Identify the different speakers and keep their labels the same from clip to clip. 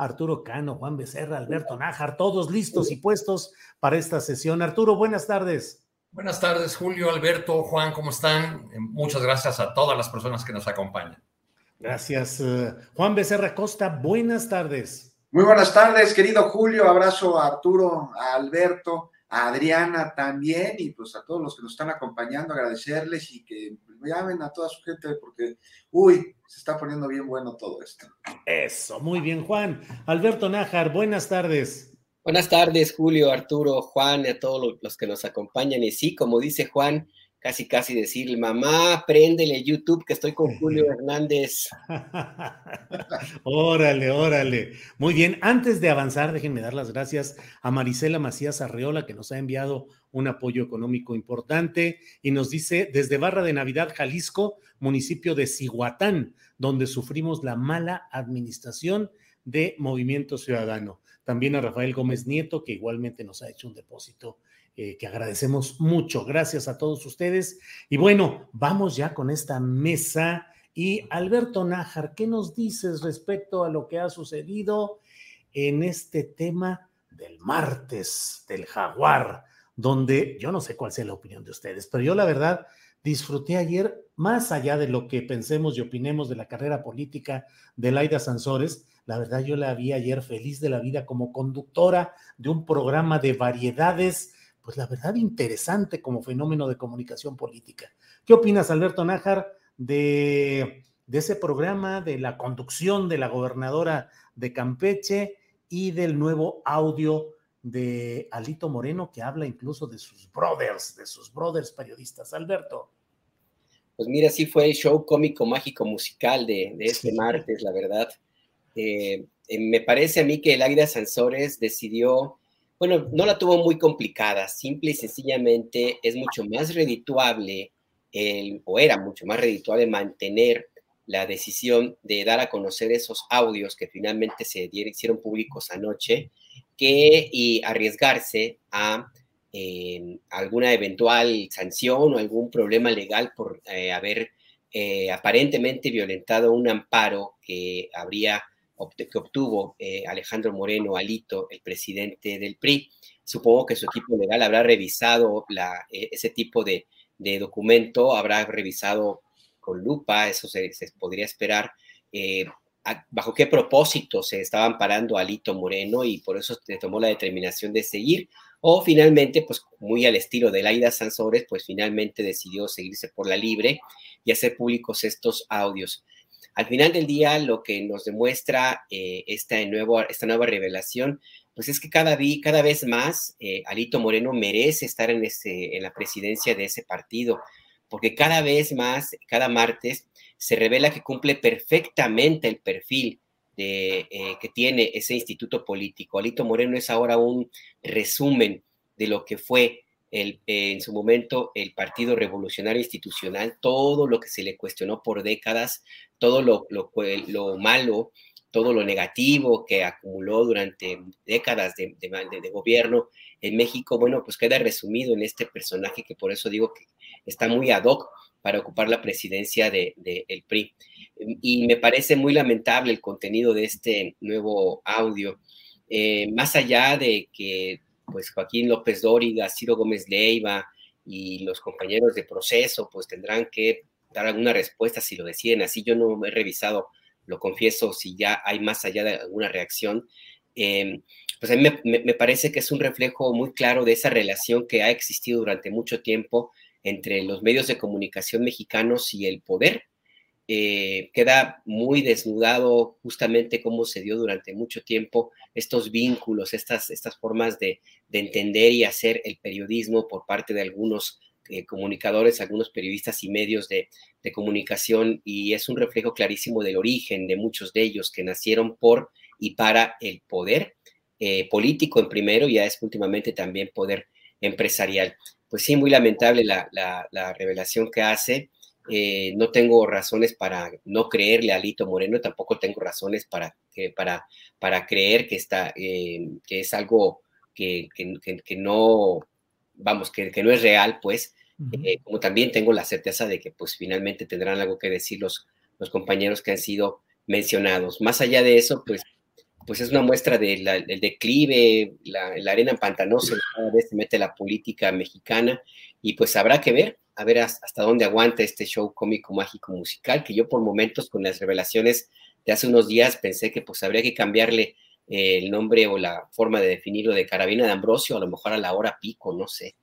Speaker 1: Arturo Cano, Juan Becerra, Alberto Nájar, todos listos y puestos para esta sesión. Arturo, buenas tardes.
Speaker 2: Buenas tardes, Julio, Alberto, Juan, ¿cómo están? Eh, Muchas gracias a todas las personas que nos acompañan.
Speaker 1: Gracias. eh, Juan Becerra Costa, buenas tardes.
Speaker 3: Muy buenas tardes, querido Julio. Abrazo a Arturo, a Alberto, a Adriana también y pues a todos los que nos están acompañando, agradecerles y que llamen a toda su gente porque, uy, se está poniendo bien bueno todo esto.
Speaker 1: Eso, muy bien, Juan. Alberto Nájar, buenas tardes.
Speaker 4: Buenas tardes, Julio, Arturo, Juan, y a todos los- que nos acompañan. Y sí, como dice Juan, casi casi decirle, mamá, préndele YouTube que estoy con Julio Hernández.
Speaker 1: órale, órale. Muy bien, antes de avanzar, déjenme dar las gracias a Marisela Macías Arreola, que nos ha enviado un apoyo económico importante y nos dice desde Barra de Navidad, Jalisco, municipio de Cihuatán, donde sufrimos la mala administración de Movimiento Ciudadano. También a Rafael Gómez Nieto, que igualmente nos ha hecho un depósito eh, que agradecemos mucho. Gracias a todos ustedes. Y bueno, vamos ya con esta mesa. Y Alberto Nájar, ¿qué nos dices respecto a lo que ha sucedido en este tema del martes del jaguar? Donde yo no sé cuál sea la opinión de ustedes, pero yo la verdad disfruté ayer, más allá de lo que pensemos y opinemos de la carrera política de Laida Sansores, la verdad yo la vi ayer feliz de la vida como conductora de un programa de variedades, pues la verdad interesante como fenómeno de comunicación política. ¿Qué opinas, Alberto Nájar, de, de ese programa, de la conducción de la gobernadora de Campeche y del nuevo audio de Alito Moreno que habla incluso de sus brothers, de sus brothers periodistas? Alberto.
Speaker 4: Pues mira, sí fue el show cómico, mágico, musical de, de este martes, la verdad. Eh, eh, me parece a mí que el Águila Sansores decidió, bueno, no la tuvo muy complicada, simple y sencillamente es mucho más redituable, el, o era mucho más redituable mantener la decisión de dar a conocer esos audios que finalmente se dieron, hicieron públicos anoche, que y arriesgarse a eh, alguna eventual sanción o algún problema legal por eh, haber eh, aparentemente violentado un amparo que habría que obtuvo eh, Alejandro Moreno Alito, el presidente del PRI. Supongo que su equipo legal habrá revisado la, eh, ese tipo de, de, documento, habrá revisado con lupa, eso se, se podría esperar, eh, a, bajo qué propósito se estaba amparando Alito Moreno y por eso se tomó la determinación de seguir, o finalmente, pues muy al estilo de Laida Sansores, pues finalmente decidió seguirse por la libre y hacer públicos estos audios. Al final del día, lo que nos demuestra eh, esta, nuevo, esta nueva revelación, pues es que cada, cada vez más eh, Alito Moreno merece estar en, la presidencia de ese partido, porque cada vez más, cada martes, se revela que cumple perfectamente el perfil eh, que tiene ese instituto político. Alito Moreno es ahora un resumen de lo que fue en su momento el Partido Revolucionario Institucional, todo lo que se le cuestionó por décadas, todo lo malo todo lo negativo que acumuló durante décadas de, gobierno en México, bueno, pues queda resumido en este personaje que por eso digo que está muy ad hoc para ocupar la presidencia del de, el PRI. Y me parece muy lamentable el contenido de este nuevo audio. Eh, más allá de que pues Joaquín López Dóriga, Ciro Gómez Leiva y los compañeros de proceso pues tendrán que dar alguna respuesta si lo deciden así. Yo no he revisado, lo confieso, si ya hay más allá de alguna reacción. Em, pues a mí me, parece que es un reflejo muy claro de esa relación que ha existido durante mucho tiempo entre los medios de comunicación mexicanos y el poder. Eh, queda muy desnudado justamente cómo se dio durante mucho tiempo estos vínculos, estas, estas formas de, entender y hacer el periodismo por parte de algunos eh, comunicadores, algunos periodistas y medios de, comunicación, y es un reflejo clarísimo del origen de muchos de ellos que nacieron por y para el poder eh, político en primero y ya es últimamente también poder empresarial pues sí, muy lamentable la, revelación que hace. Eh, no tengo razones para no creerle a Lito Moreno, tampoco tengo razones para, para, para creer que, está, eh, que es algo que, no, vamos, que, no es real, pues, eh, como también tengo la certeza de que pues finalmente tendrán algo que decir los, los compañeros que han sido mencionados. Más allá de eso, pues pues es una muestra del declive, la, arena pantanosa, cada vez se mete la política mexicana y pues habrá que ver, a ver hasta dónde aguanta este show cómico, mágico, musical, que yo por momentos con las revelaciones de hace unos días pensé que pues habría que cambiarle eh, el nombre o la forma de definirlo de Carabina de Ambrosio, a lo mejor a la hora pico, no sé.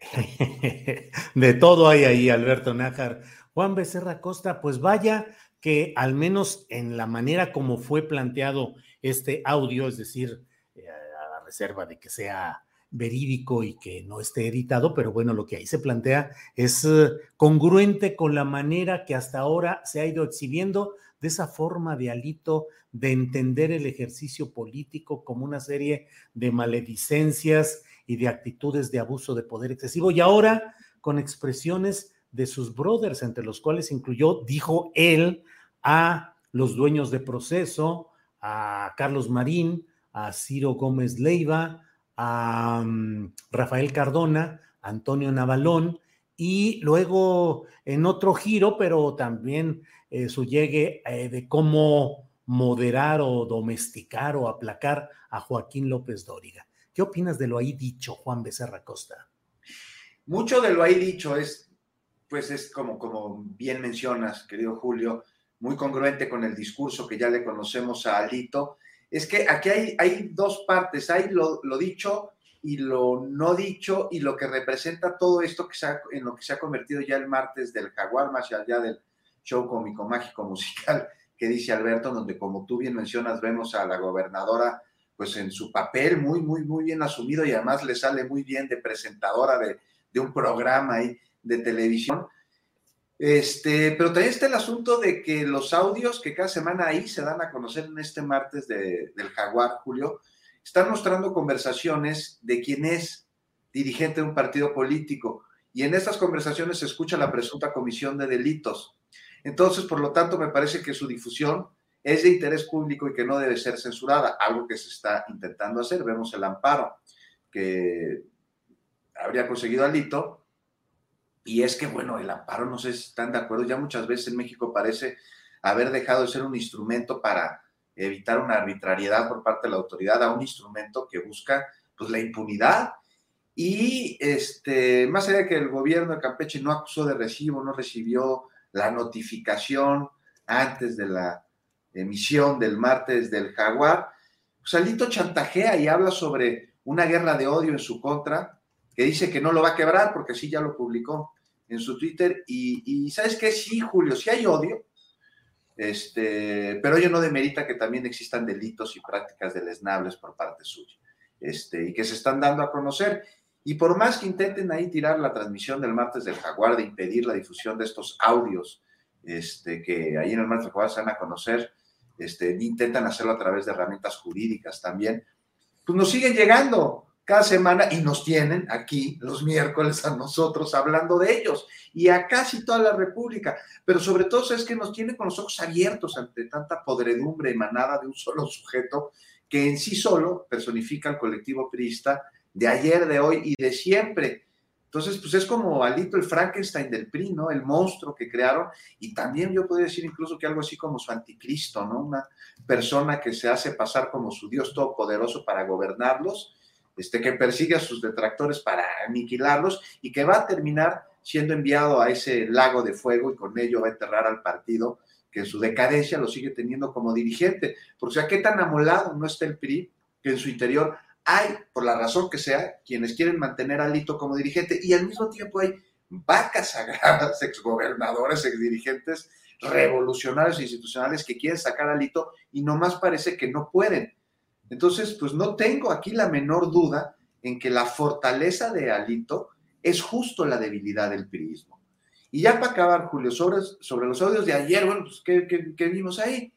Speaker 1: De todo hay ahí, Alberto Nájar. Juan Becerra Costa, pues vaya que al menos en la manera como fue planteado este audio, es decir, eh, a reserva de que sea verídico y que no esté editado, pero bueno, lo que ahí se plantea es eh, congruente con la manera que hasta ahora se ha ido exhibiendo de esa forma de alito de entender el ejercicio político como una serie de maledicencias y de actitudes de abuso de poder excesivo y ahora con expresiones de sus brothers, entre los cuales incluyó, dijo él, a los dueños de proceso, a Carlos Marín, a Ciro Gómez Leiva, a mm, Rafael Cardona, Antonio Navalón, y luego en otro giro, pero también eh, su llegue eh, de cómo moderar o domesticar o aplacar a Joaquín López Dóriga. ¿Qué opinas de lo ahí dicho, Juan Becerra Costa?
Speaker 3: Mucho de lo ahí dicho es, pues es como, como bien mencionas, querido Julio, muy congruente con el discurso que ya le conocemos a Alito, es que aquí hay, hay dos partes, hay lo, dicho y lo no dicho y lo que representa todo esto que se en lo que se ha convertido ya el martes del jaguar, más allá del show cómico, mágico, musical que dice Alberto, donde como tú bien mencionas, vemos a la gobernadora pues en su papel muy, muy, muy bien asumido y además le sale muy bien de presentadora de, de un programa ahí de televisión este, pero también está el asunto de que los audios que cada semana ahí se dan a conocer en este martes del Jaguar, Julio, están mostrando conversaciones de quien es dirigente de un partido político. Y en estas conversaciones se escucha la presunta comisión de delitos. Entonces, por lo tanto, me parece que su difusión es de interés público y que no debe ser censurada, algo que se está intentando hacer. Vemos el amparo que habría conseguido Alito y es que, bueno, el amparo, no sé si están de acuerdo, ya muchas veces en México parece haber dejado de ser un instrumento para evitar una arbitrariedad por parte de la autoridad a un instrumento que busca pues la impunidad. Y este, más allá de que el gobierno de Campeche no acusó de recibo, no recibió la notificación antes de la emisión del martes del jaguar, pues Alito chantajea y habla sobre una guerra de odio en su contra, que dice que no lo va a quebrar porque sí ya lo publicó en su Twitter. Y, ¿sabes qué? Sí, Julio, sí hay odio, este, pero ello no demerita que también existan delitos y prácticas deleznables por parte suya, este, y que se están dando a conocer. Y por más que intenten ahí tirar la transmisión del martes del Jaguar, de impedir la difusión de estos audios, este, que ahí en el martes del Jaguar se van a conocer, este, intentan hacerlo a través de herramientas jurídicas también, pues nos siguen llegando, cada semana y nos tienen aquí los miércoles a nosotros hablando de ellos y a casi toda la República. Pero sobre todo es que nos tiene con los ojos abiertos ante tanta podredumbre emanada de un solo sujeto que en sí solo personifica al colectivo priista de ayer, de hoy y de siempre. Entonces, pues es como Alito el Frankenstein del PRI, ¿no? El monstruo que crearon y también yo podría decir incluso que algo así como su anticristo, ¿no? Una persona que se hace pasar como su Dios todopoderoso para gobernarlos este, que persigue a sus detractores para aniquilarlos y que va a terminar siendo enviado a ese lago de fuego y con ello va a enterrar al partido que en su decadencia lo sigue teniendo como dirigente. Por sea, qué tan amolado no está el PRI que en su interior hay, por la razón que sea, quienes quieren mantener a Lito como dirigente y al mismo tiempo hay vacas sagradas, exgobernadores, exdirigentes revolucionarios e institucionales que quieren sacar a Lito y nomás parece que no pueden. Entonces, pues no tengo aquí la menor duda en que la fortaleza de Alito es justo la debilidad del priismo. Y ya para acabar, Julio, sobre, sobre los audios de ayer, bueno, pues, ¿qué, vimos ahí?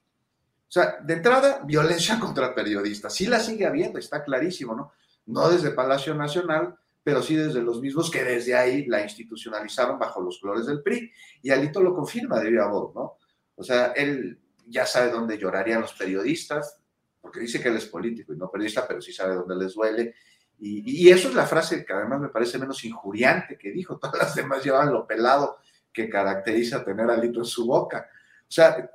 Speaker 3: O sea, de entrada, violencia contra periodistas. Sí la sigue habiendo, está clarísimo, ¿no? No desde Palacio Nacional, pero sí desde los mismos que desde ahí la institucionalizaron bajo los colores del PRI. Y Alito lo confirma de viva voz, ¿no? O sea, él ya sabe dónde llorarían los periodistas, porque dice que él es político y no periodista, pero sí sabe dónde les duele. Y, eso es la frase que además me parece menos injuriante que dijo. Todas las demás llevan lo pelado que caracteriza tener alito en su boca. O sea,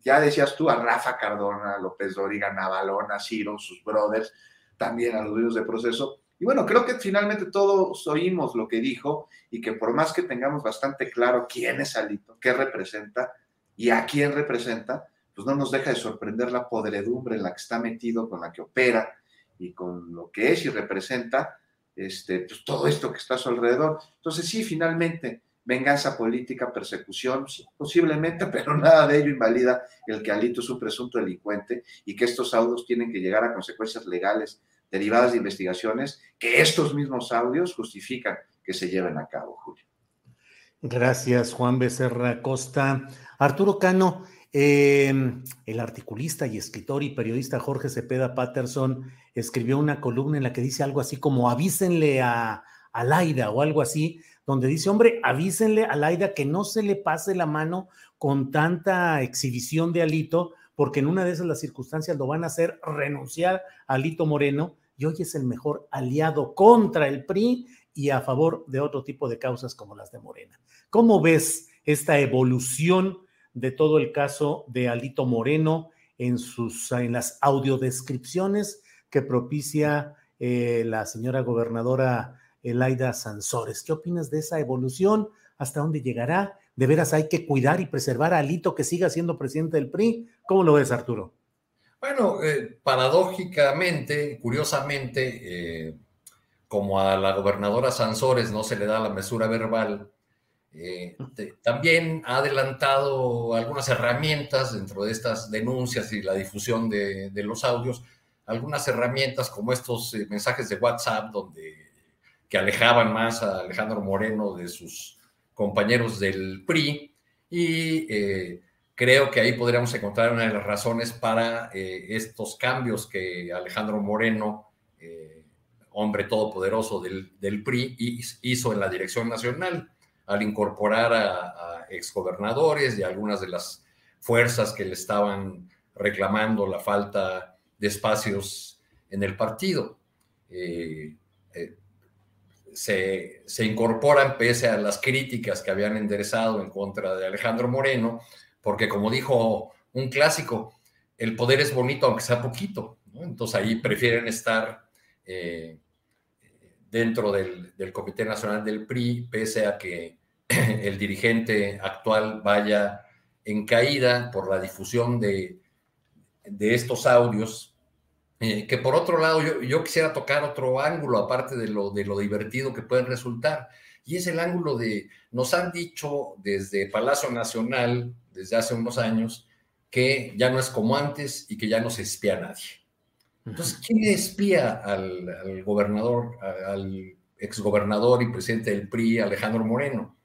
Speaker 3: ya decías tú a Rafa Cardona, López Dóriga, Navalona, Ciro, sus brothers, también a los dueños de proceso. Y bueno, creo que finalmente todos oímos lo que dijo y que por más que tengamos bastante claro quién es Alito, qué representa y a quién representa, pues no nos deja de sorprender la podredumbre en la que está metido, con la que opera y con lo que es y representa este, pues todo esto que está a su alrededor. Entonces sí, finalmente, venganza política, persecución, posiblemente, pero nada de ello invalida el que Alito es un presunto delincuente y que estos audios tienen que llegar a consecuencias legales derivadas de investigaciones que estos mismos audios justifican que se lleven a cabo, Julio.
Speaker 1: Gracias, Juan Becerra Costa. Arturo Cano, Em, el articulista y escritor y periodista Jorge Cepeda Patterson escribió una columna en la que dice algo así como avísenle a, a Laida o algo así, donde dice, hombre, avísenle a Laida que no se le pase la mano con tanta exhibición de Alito, porque en una de esas las circunstancias lo van a hacer renunciar a Alito Moreno y hoy es el mejor aliado contra el PRI y a favor de otro tipo de causas como las de Morena. ¿Cómo ves esta evolución? de todo el caso de Alito Moreno en, sus, en las audiodescripciones que propicia eh, la señora gobernadora Elaida Sansores. ¿Qué opinas de esa evolución? ¿Hasta dónde llegará? ¿De veras hay que cuidar y preservar a Alito que siga siendo presidente del PRI? ¿Cómo lo ves, Arturo?
Speaker 2: Bueno, eh, paradójicamente, curiosamente, eh, como a la gobernadora Sansores no se le da la mesura verbal, eh, también ha adelantado algunas herramientas dentro de estas denuncias y la difusión de, los audios, algunas herramientas como estos mensajes de WhatsApp donde que alejaban más a Alejandro Moreno de sus compañeros del PRI y eh, creo que ahí podríamos encontrar una de las razones para estos cambios que Alejandro Moreno, hombre todopoderoso del, PRI, hizo en la dirección nacional al incorporar a, exgobernadores y algunas de las fuerzas que le estaban reclamando la falta de espacios en el partido. Eh, eh, se, incorporan pese a las críticas que habían enderezado en contra de Alejandro Moreno, porque como dijo un clásico, el poder es bonito aunque sea poquito, entonces ahí prefieren estar eh, dentro del, Comité Nacional del PRI, pese a que el dirigente actual vaya en caída por la difusión de estos audios, eh, que por otro lado yo, quisiera tocar otro ángulo aparte de lo, de lo divertido que pueden resultar, y es el ángulo de, nos han dicho desde Palacio Nacional, desde hace unos años, que ya no es como antes y que ya no se espía a nadie. Entonces, ¿quién espía al, al gobernador, al exgobernador y presidente del PRI, Alejandro Moreno?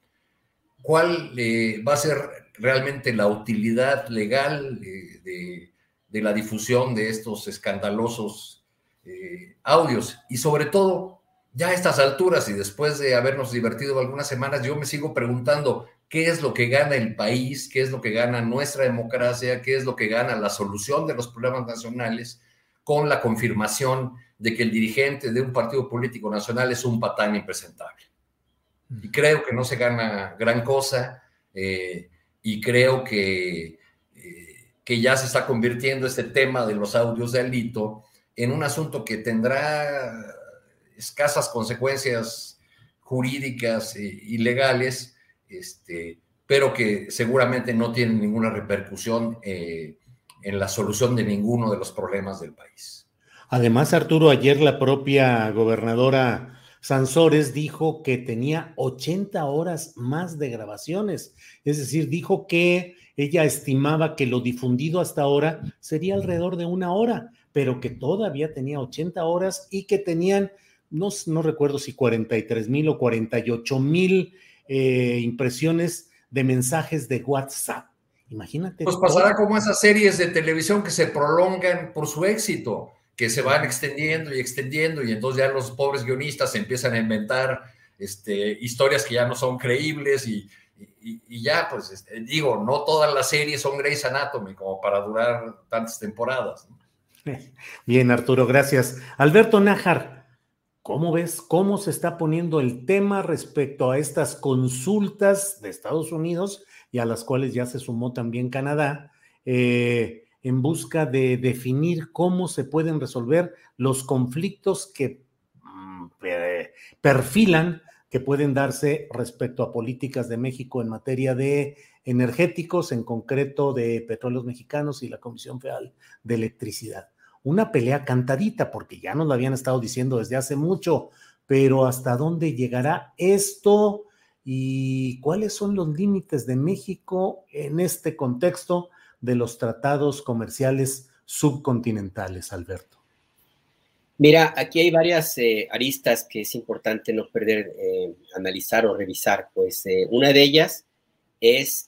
Speaker 2: cuál eh, va a ser realmente la utilidad legal de, la difusión de estos escandalosos eh, audios. Y sobre todo, ya a estas alturas y después de habernos divertido algunas semanas, yo me sigo preguntando qué es lo que gana el país, qué es lo que gana nuestra democracia, qué es lo que gana la solución de los problemas nacionales con la confirmación de que el dirigente de un partido político nacional es un patán impresentable. Y creo que no se gana gran cosa eh, y creo que, que ya se está convirtiendo este tema de los audios de Alito en un asunto que tendrá escasas consecuencias jurídicas y legales, este, pero que seguramente no tiene ninguna repercusión eh, en la solución de ninguno de los problemas del país.
Speaker 1: Además, Arturo, ayer la propia gobernadora Sansores dijo que tenía 80 horas más de grabaciones, es decir, dijo que ella estimaba que lo difundido hasta ahora sería alrededor de una hora, pero que todavía tenía 80 horas y que tenían, no, no recuerdo si 43 mil o 48 mil eh, impresiones de mensajes de WhatsApp. Imagínate.
Speaker 2: Pues pasará como esas series de televisión que se prolongan por su éxito, que se van extendiendo y extendiendo y entonces ya los pobres guionistas empiezan a inventar este, historias que ya no son creíbles y, ya, pues este, digo, no todas las series son Grey's Anatomy como para durar tantas temporadas.
Speaker 1: Bien, Arturo, gracias. Alberto Nájar, ¿cómo ves cómo se está poniendo el tema respecto a estas consultas de Estados Unidos y a las cuales ya se sumó también Canadá, eh, en busca de definir cómo se pueden resolver los conflictos que mm, perfilan que pueden darse respecto a políticas de México en materia de energéticos, en concreto de petróleos mexicanos y la Comisión Federal de Electricidad una pelea cantadita, porque ya nos lo habían estado diciendo desde hace mucho, pero ¿hasta dónde llegará esto? ¿Y cuáles son los límites de México en este contexto de los tratados comerciales subcontinentales, Alberto?
Speaker 4: Mira, aquí hay varias eh, aristas que es importante no perder, eh, analizar o revisar. Pues eh, una de ellas es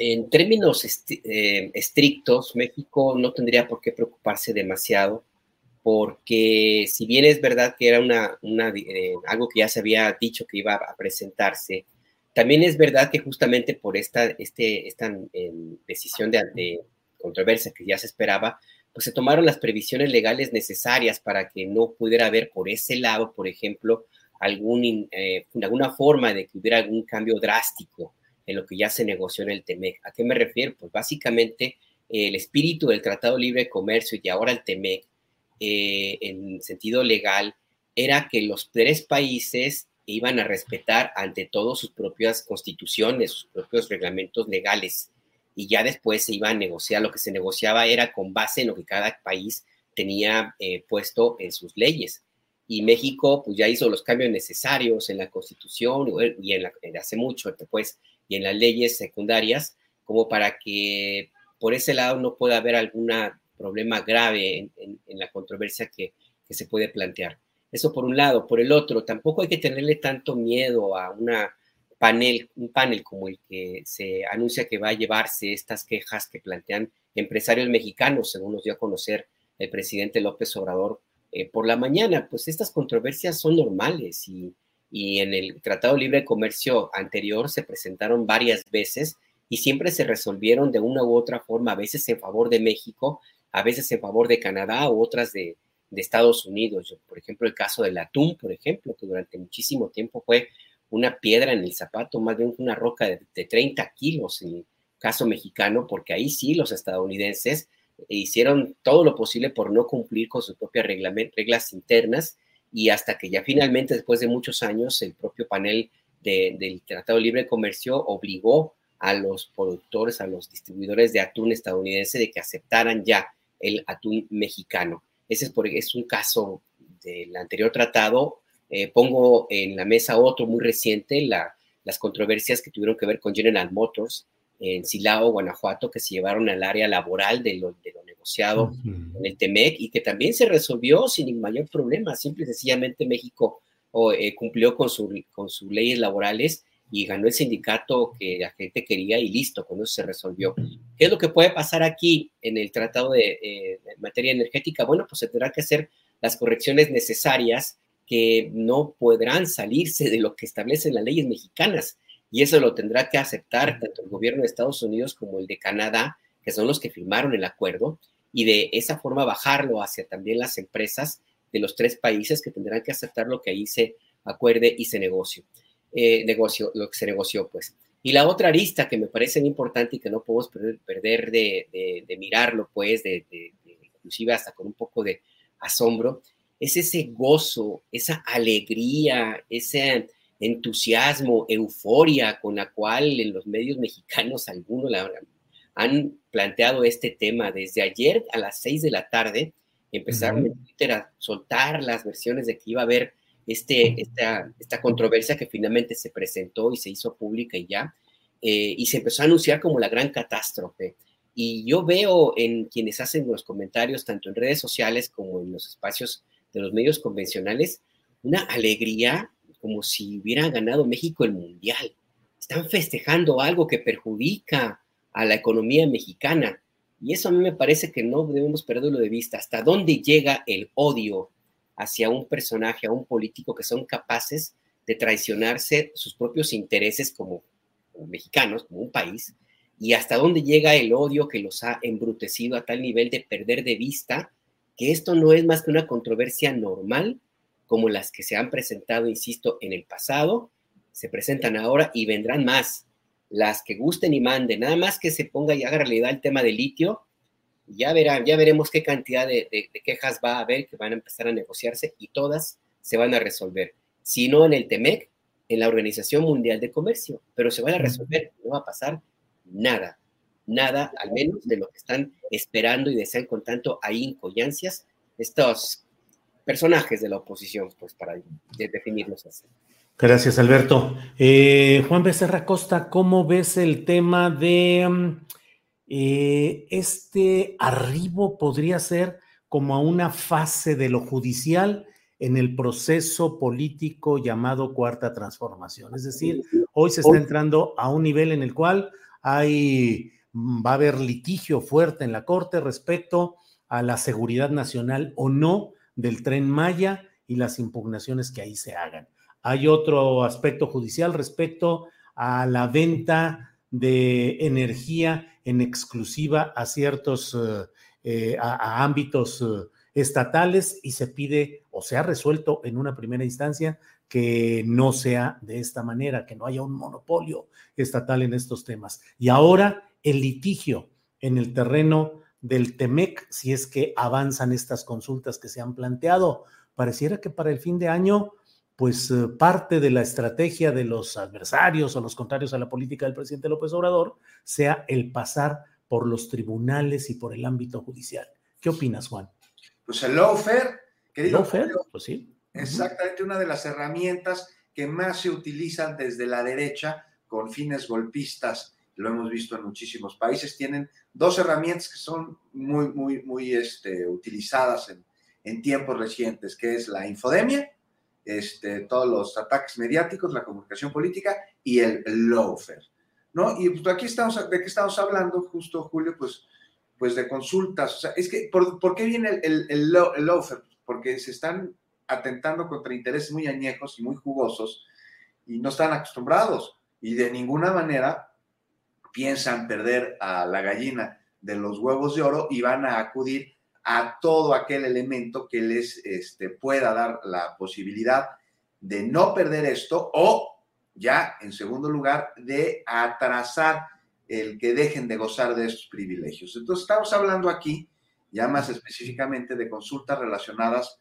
Speaker 4: en términos eh, estrictos, México no tendría por qué preocuparse demasiado, porque si bien es verdad que era una, eh, algo que ya se había dicho que iba a presentarse, también es verdad que justamente por esta, este, esta em, decisión de, controversia que ya se esperaba, pues se tomaron las previsiones legales necesarias para que no pudiera haber por ese lado, por ejemplo, eh, alguna forma de que hubiera algún cambio drástico en lo que ya se negoció en el TEMEC. ¿A qué me refiero? Pues básicamente el espíritu del Tratado Libre de Comercio y ahora el TEMEC, eh, en sentido legal, era que los tres países iban a respetar ante todo sus propias constituciones, sus propios reglamentos legales, y ya después se iba a negociar. Lo que se negociaba era con base en lo que cada país tenía eh, puesto en sus leyes. Y México pues ya hizo los cambios necesarios en la constitución y en, hace mucho, pues y en las leyes secundarias, como para que por ese lado no pueda haber algún problema grave en, la controversia que, se puede plantear. Eso por un lado. Por el otro, tampoco hay que tenerle tanto miedo a una panel, un panel como el que se anuncia que va a llevarse estas quejas que plantean empresarios mexicanos, según nos dio a conocer el presidente López Obrador eh, por la mañana. Pues estas controversias son normales y y en el Tratado Libre de Comercio anterior se presentaron varias veces y siempre se resolvieron de una u otra forma, a veces en favor de México, a veces en favor de Canadá u otras de, Estados Unidos. Por ejemplo, el caso del atún, por ejemplo, que durante muchísimo tiempo fue una piedra en el zapato, más bien una roca de, de 30 kilos en el caso mexicano, porque ahí sí los estadounidenses hicieron todo lo posible por no cumplir con sus propias reglas internas y hasta que ya finalmente, después de muchos años, el propio panel del Tratado de Libre Comercio obligó a los productores, a los distribuidores de atún estadounidense de que aceptaran ya el atún mexicano. Ese es, por, es un caso del anterior tratado. Eh, pongo en la mesa otro muy reciente, la, las controversias que tuvieron que ver con General Motors en Silao, Guanajuato, que se llevaron al área laboral de lo, de lo negociado en el TEMEC y que también se resolvió sin mayor problema. Simple y sencillamente México eh, cumplió con, su, con sus leyes laborales y ganó el sindicato que la gente quería y listo, con eso se resolvió. ¿Qué es lo que puede pasar aquí en el tratado de, eh, materia energética? Bueno, pues se tendrá que hacer las correcciones necesarias que no podrán salirse de lo que establecen las leyes mexicanas. Y eso lo tendrá que aceptar tanto el gobierno de Estados Unidos como el de Canadá, que son los que firmaron el acuerdo, y de esa forma bajarlo hacia también las empresas de los tres países que tendrán que aceptar lo que ahí se acuerde y se negocie. Eh, negocio, lo que se negoció, pues. Y la otra arista que me parece importante y que no podemos perder, de, mirarlo, pues, de, inclusive hasta con un poco de asombro, es ese gozo, esa alegría, ese entusiasmo, euforia con la cual en los medios mexicanos algunos han planteado este tema. Desde ayer a las seis de la tarde empezaron en Twitter a soltar las versiones de que iba a haber este, esta, esta controversia que finalmente se presentó y se hizo pública y ya, eh, y se empezó a anunciar como la gran catástrofe. Y yo veo en quienes hacen los comentarios, tanto en redes sociales como en los espacios de los medios convencionales, una alegría como si hubiera ganado México el Mundial. Están festejando algo que perjudica a la economía mexicana. Y eso a mí me parece que no debemos perderlo de vista. ¿Hasta dónde llega el odio hacia un personaje, a un político que son capaces de traicionarse sus propios intereses como, mexicanos, como un país, y hasta dónde llega el odio que los ha embrutecido a tal nivel de perder de vista que esto no es más que una controversia normal como las que se han presentado, insisto, en el pasado, se presentan ahora y vendrán más, las que gusten y manden, nada más que se ponga y haga realidad el tema del litio, ya verán, ya veremos qué cantidad de, quejas va a haber que van a empezar a negociarse y todas se van a resolver. Si no en el TEMEC, en la Organización Mundial de Comercio, pero se van a resolver, no va a pasar nada, nada, al menos de lo que están esperando y desean con tanto ahínco y ansias estos personajes de la oposición, pues para definirlos así.
Speaker 1: Gracias, Alberto. Eh, Juan Becerra Costa, ¿cómo ves el tema de... Mm, eh, este arribo podría ser como a una fase de lo judicial en el proceso político llamado cuarta transformación. Es decir, hoy se está entrando a un nivel en el cual hay, va a haber litigio fuerte en la Corte respecto a la seguridad nacional o no del tren Maya y las impugnaciones que ahí se hagan. Hay otro aspecto judicial respecto a la venta de energía en exclusiva a ciertos, eh, eh, a, ámbitos eh, estatales y se pide o se ha resuelto en una primera instancia que no sea de esta manera, que no haya un monopolio estatal en estos temas. Y ahora el litigio en el terreno del TEMEC, si es que avanzan estas consultas que se han planteado. Pareciera que para el fin de año pues eh, parte de la estrategia de los adversarios o los contrarios a la política del presidente López Obrador sea el pasar por los tribunales y por el ámbito judicial. ¿Qué opinas, Juan?
Speaker 3: Pues el lawfare, querido.
Speaker 1: Lawfare, pues sí.
Speaker 3: Exactamente una de las herramientas que más se utilizan desde la derecha con fines golpistas. Lo hemos visto en muchísimos países. Tienen dos herramientas que son muy, muy, muy este, utilizadas en, en tiempos recientes, que es la infodemia este, todos los ataques mediáticos, la comunicación política y el lawfare, ¿no? Y pues aquí estamos, ¿de qué estamos hablando justo, Julio? Pues, pues de consultas. O sea, es que, ¿por, qué viene el, el, lawfare? Porque se están atentando contra intereses muy añejos y muy jugosos y no están acostumbrados y de ninguna manera piensan perder a la gallina de los huevos de oro y van a acudir a todo aquel elemento que les este, pueda dar la posibilidad de no perder esto o ya, en segundo lugar, de atrasar el que dejen de gozar de estos privilegios. Entonces, estamos hablando aquí, ya más específicamente, de consultas relacionadas,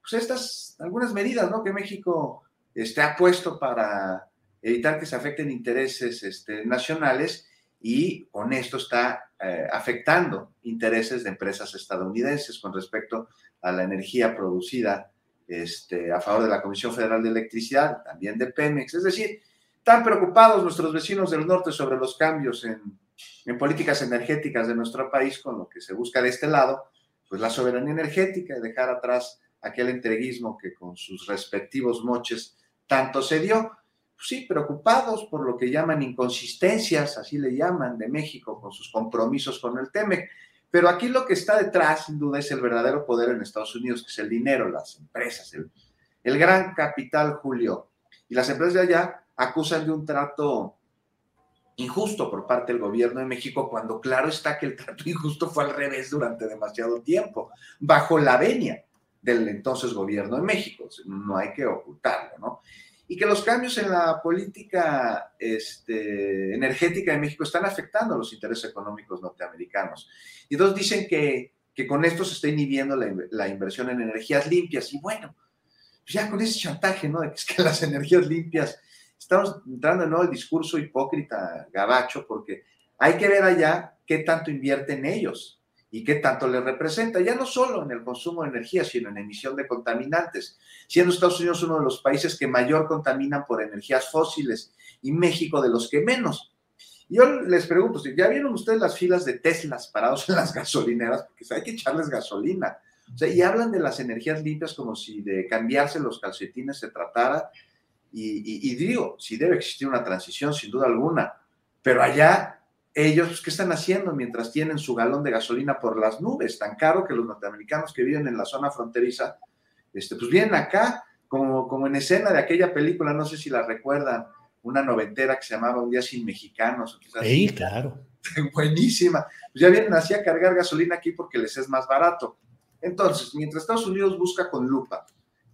Speaker 3: pues estas, algunas medidas, ¿no? Que México este, ha puesto para evitar que se afecten intereses este, nacionales y con esto está eh, afectando intereses de empresas estadounidenses con respecto a la energía producida este, a favor de la Comisión Federal de Electricidad, también de Pemex. Es decir, están preocupados nuestros vecinos del norte sobre los cambios en, políticas energéticas de nuestro país, con lo que se busca de este lado, pues la soberanía energética y dejar atrás aquel entreguismo que con sus respectivos moches tanto se dio. Sí, preocupados por lo que llaman inconsistencias, así le llaman, de México con sus compromisos con el TEMEC. Pero aquí lo que está detrás, sin duda, es el verdadero poder en Estados Unidos, que es el dinero, las empresas, el, el gran capital, Julio. Y las empresas de allá acusan de un trato injusto por parte del gobierno de México, cuando claro está que el trato injusto fue al revés durante demasiado tiempo, bajo la venia del entonces gobierno de México. No hay que ocultarlo, ¿no? Y que los cambios en la política este, energética de México están afectando a los intereses económicos norteamericanos. Y dos dicen que, que con esto se está inhibiendo la, la inversión en energías limpias. Y bueno, pues ya con ese chantaje, ¿no? De que es que las energías limpias estamos entrando en el discurso hipócrita gabacho porque hay que ver allá qué tanto invierten ellos y qué tanto les representa, ya no solo en el consumo de energía, sino en emisión de contaminantes, siendo Estados Unidos uno de los países que mayor contaminan por energías fósiles y México de los que menos. Yo les pregunto, ¿ya vieron ustedes las filas de Teslas parados en las gasolineras? Porque hay que echarles gasolina. O sea, y hablan de las energías limpias como si de cambiarse los calcetines se tratara y, digo, sí debe existir una transición, sin duda alguna, pero allá ellos, pues, ¿qué están haciendo mientras tienen su galón de gasolina por las nubes? Tan caro que los norteamericanos que viven en la zona fronteriza, este, pues vienen acá, como, como en escena de aquella película, no sé si la recuerdan, una noventera que se llamaba Un día sin mexicanos.
Speaker 1: Sí, claro.
Speaker 3: Buenísima. Pues ya vienen así a cargar gasolina aquí porque les es más barato. Entonces, mientras Estados Unidos busca con lupa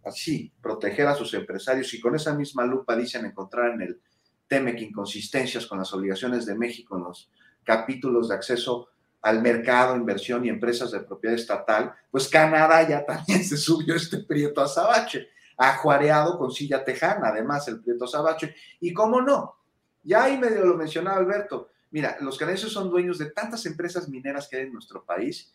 Speaker 3: así proteger a sus empresarios y con esa misma lupa dicen encontrar en el TEMEC inconsistencias con las obligaciones de México en los capítulos de acceso al mercado, inversión y empresas de propiedad estatal, pues Canadá ya también se subió este Prieto Azabache, ajuareado con silla tejana, además el Prieto Azabache. Y cómo no, ya ahí medio lo mencionaba Alberto, mira, los canadienses son dueños de tantas empresas mineras que hay en nuestro país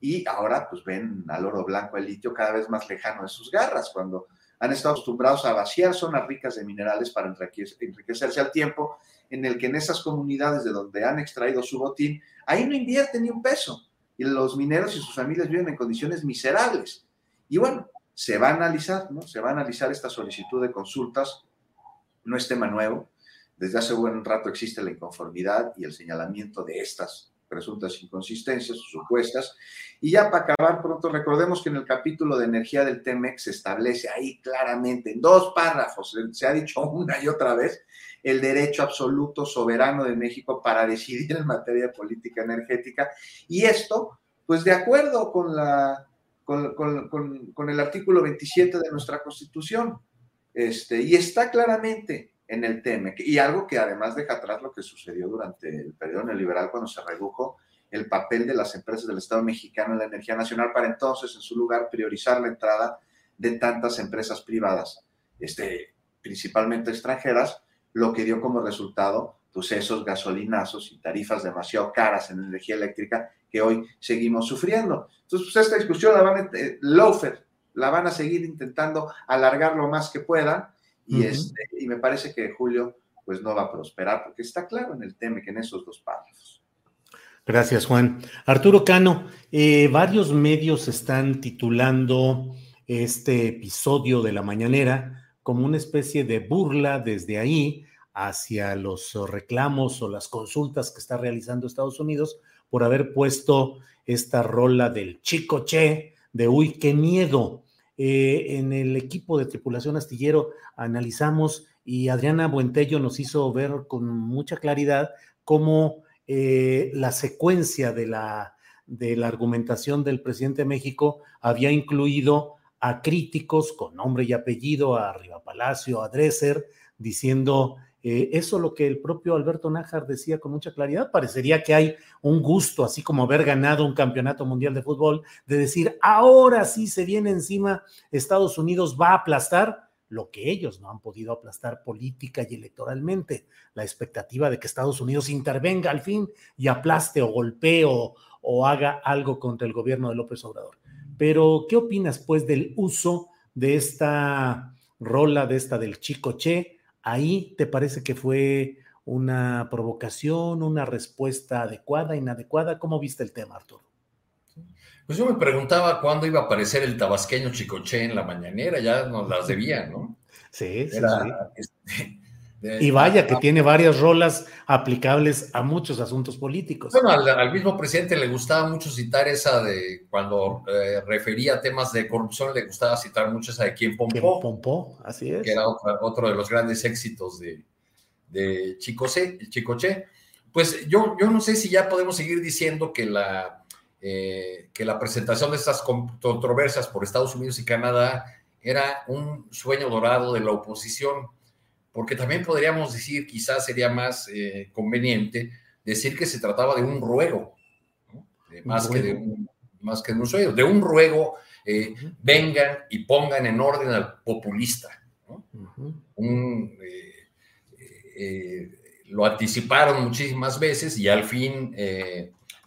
Speaker 3: y ahora pues ven al oro blanco, el litio cada vez más lejano de sus garras, cuando han estado acostumbrados a vaciar zonas ricas de minerales para enriquecerse al tiempo en el que en esas comunidades de donde han extraído su botín, ahí no invierten ni un peso y los mineros y sus familias viven en condiciones miserables. Y bueno, se va a analizar, ¿no? Se va a analizar esta solicitud de consultas, no es tema nuevo, desde hace buen rato existe la inconformidad y el señalamiento de estas presuntas inconsistencias supuestas. Y ya para acabar pronto, recordemos que en el capítulo de energía del TEMEX se establece ahí claramente, en dos párrafos, se ha dicho una y otra vez, el derecho absoluto soberano de México para decidir en materia de política energética. Y esto, pues de acuerdo con, la, con el artículo 27 de nuestra Constitución. Este, y está claramente en el TEMEC. Y algo que además deja atrás lo que sucedió durante el periodo neoliberal cuando se redujo el papel de las empresas del Estado mexicano en la energía nacional para entonces, en su lugar, priorizar la entrada de tantas empresas privadas, este, principalmente extranjeras, lo que dio como resultado pues esos gasolinazos y tarifas demasiado caras en energía eléctrica que hoy seguimos sufriendo. Entonces, pues esta discusión la van a, eh, la van a seguir intentando alargar lo más que puedan, y, este, y me parece que Julio pues no va a prosperar, porque está claro en el tema que en esos dos párrafos.
Speaker 1: Gracias, Juan. Arturo Cano, eh, varios medios están titulando este episodio de la mañanera como una especie de burla desde ahí hacia los reclamos o las consultas que está realizando Estados Unidos por haber puesto esta rola del chico che de uy, qué miedo. Eh, en el equipo de tripulación astillero analizamos y Adriana Buentello nos hizo ver con mucha claridad cómo eh, la secuencia de la, de la argumentación del presidente de México había incluido a críticos con nombre y apellido, a Riva Palacio, a Dresser, diciendo eh, eso lo que el propio Alberto Nájar decía con mucha claridad. Parecería que hay un gusto, así como haber ganado un campeonato mundial de fútbol, de decir, ahora sí se viene encima, Estados Unidos va a aplastar lo que ellos no han podido aplastar política y electoralmente. La expectativa de que Estados Unidos intervenga al fin y aplaste o golpee o, o haga algo contra el gobierno de López Obrador. Pero, ¿qué opinas pues del uso de esta rola, de esta del Chico Che? Ahí te parece que fue una provocación, una respuesta adecuada, inadecuada. ¿Cómo viste el tema, Arturo?
Speaker 2: Pues yo me preguntaba cuándo iba a aparecer el tabasqueño Chicoche en la mañanera, ya nos las debía, ¿no?
Speaker 1: Sí, sí,
Speaker 2: este,
Speaker 1: y vaya que tiene varias rolas aplicables a muchos asuntos políticos.
Speaker 2: Bueno, al, mismo presidente le gustaba mucho citar esa de cuando eh, refería a temas de corrupción, le gustaba citar mucho esa de Quien Pompó.
Speaker 1: Pompó, así es.
Speaker 2: Que era otro, de los grandes éxitos de, de Chicoche. Pues yo, yo no sé si ya podemos seguir diciendo que la, eh, que la presentación de estas controversias por Estados Unidos y Canadá era un sueño dorado de la oposición porque también podríamos decir, quizás sería más eh, conveniente decir que se trataba de un ruego, más, Que de un, más que de un sueño, de un ruego, eh, vengan y pongan en orden al populista. Eh, lo anticiparon muchísimas veces y al fin,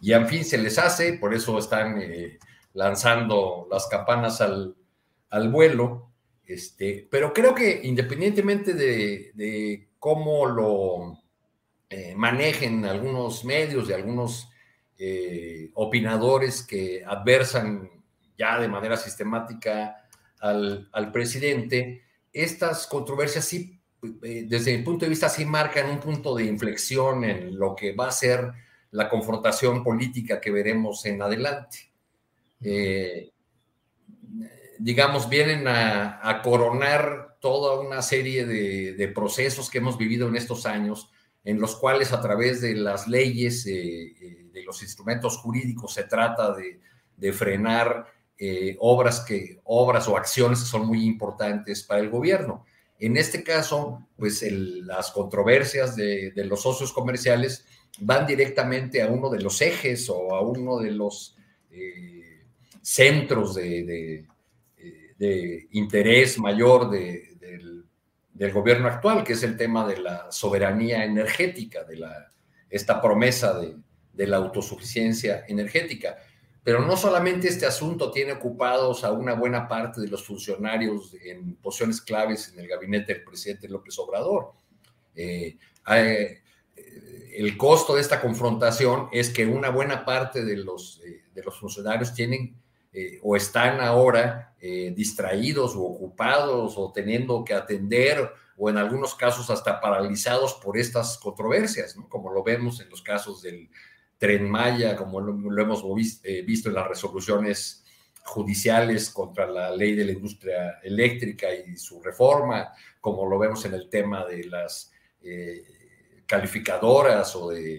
Speaker 2: y al fin se les hace, por eso están lanzando las campanas al, al vuelo. Este, pero creo que independientemente de, cómo lo eh, manejen algunos medios, de algunos eh, opinadores que adversan ya de manera sistemática al, presidente, estas controversias sí, eh, desde mi punto de vista, sí marcan un punto de inflexión en lo que va a ser la confrontación política que veremos en adelante digamos, vienen a, coronar toda una serie de, procesos que hemos vivido en estos años, en los cuales a través de las leyes, eh, eh, de los instrumentos jurídicos, se trata de, frenar eh, obras, que, obras o acciones que son muy importantes para el gobierno. En este caso, pues las controversias de, los socios comerciales van directamente a uno de los ejes o a uno de los centros de, de interés mayor del, gobierno actual, que es el tema de la soberanía energética, de la, esta promesa de, de la autosuficiencia energética. Pero no solamente este asunto tiene ocupados a una buena parte de los funcionarios en posiciones claves en el gabinete del presidente López Obrador. Eh, eh, el costo de esta confrontación es que una buena parte de los, eh, de los funcionarios tienen eh, o están ahora eh, distraídos o ocupados o teniendo que atender o en algunos casos hasta paralizados por estas controversias, como lo vemos en los casos del tren Maya, como lo, hemos eh, visto en las resoluciones judiciales contra la ley de la industria eléctrica y su reforma, como lo vemos en el tema de las calificadoras o de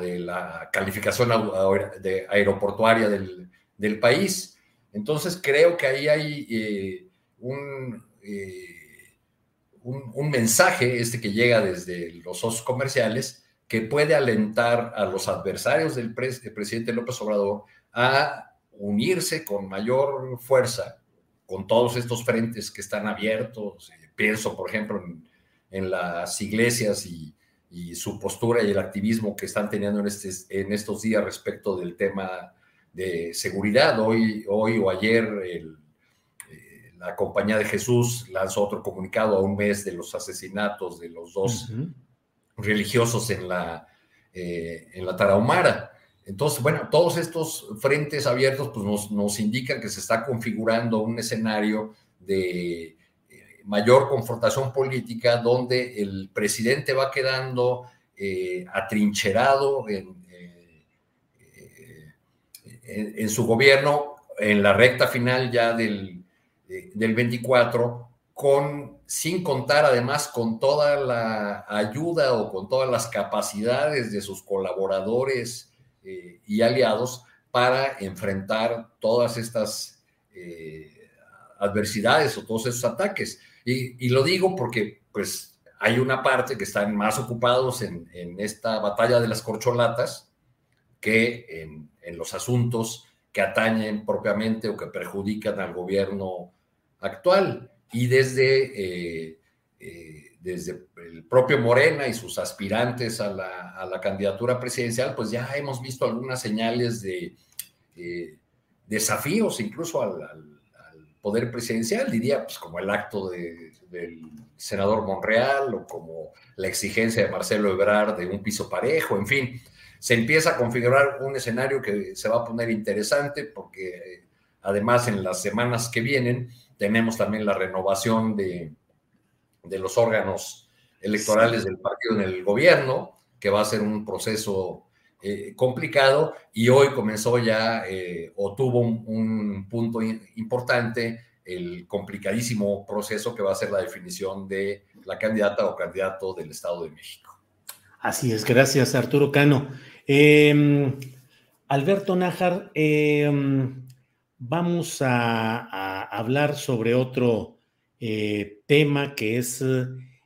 Speaker 2: De la calificación de aeroportuaria del, del, país. Entonces creo que ahí hay eh, un eh, un, mensaje, este que llega desde los socios comerciales, que puede alentar a los adversarios del, presidente López Obrador a unirse con mayor fuerza con todos estos frentes que están abiertos. Eh, pienso, por ejemplo, en, las iglesias y, su postura y el activismo que están teniendo en, este, en estos días respecto del tema de seguridad. Hoy, hoy o ayer el la Compañía de Jesús lanzó otro comunicado a un mes de los asesinatos de los dos religiosos en la, eh, en la Tarahumara. Entonces, bueno, todos estos frentes abiertos pues nos, nos indican que se está configurando un escenario de eh, mayor confrontación política donde el presidente va quedando eh, atrincherado en, en, su gobierno en la recta final ya del, del 24, con, sin contar además con toda la ayuda o con todas las capacidades de sus colaboradores y aliados para enfrentar todas estas adversidades o todos esos ataques. Y, lo digo porque pues hay una parte que están más ocupados en, esta batalla de las corcholatas que en, los asuntos que atañen propiamente o que perjudican al gobierno actual. Y desde, eh, eh, desde el propio Morena y sus aspirantes a la, candidatura presidencial, pues ya hemos visto algunas señales de eh, desafíos incluso al poder presidencial, diría, pues como el acto del senador Monreal o como la exigencia de Marcelo Ebrard de un piso parejo, en fin, se empieza a configurar un escenario que se va a poner interesante porque eh, además en las semanas que vienen tenemos también la renovación de, de los órganos electorales del partido en el gobierno, que va a ser un proceso eh, complicado y hoy comenzó ya eh, o tuvo un, punto importante el complicadísimo proceso que va a ser la definición de la candidata o candidato del Estado de México.
Speaker 1: Así es, gracias Arturo Cano. Em, Alberto Nájar, em, vamos a, hablar sobre otro eh, tema que es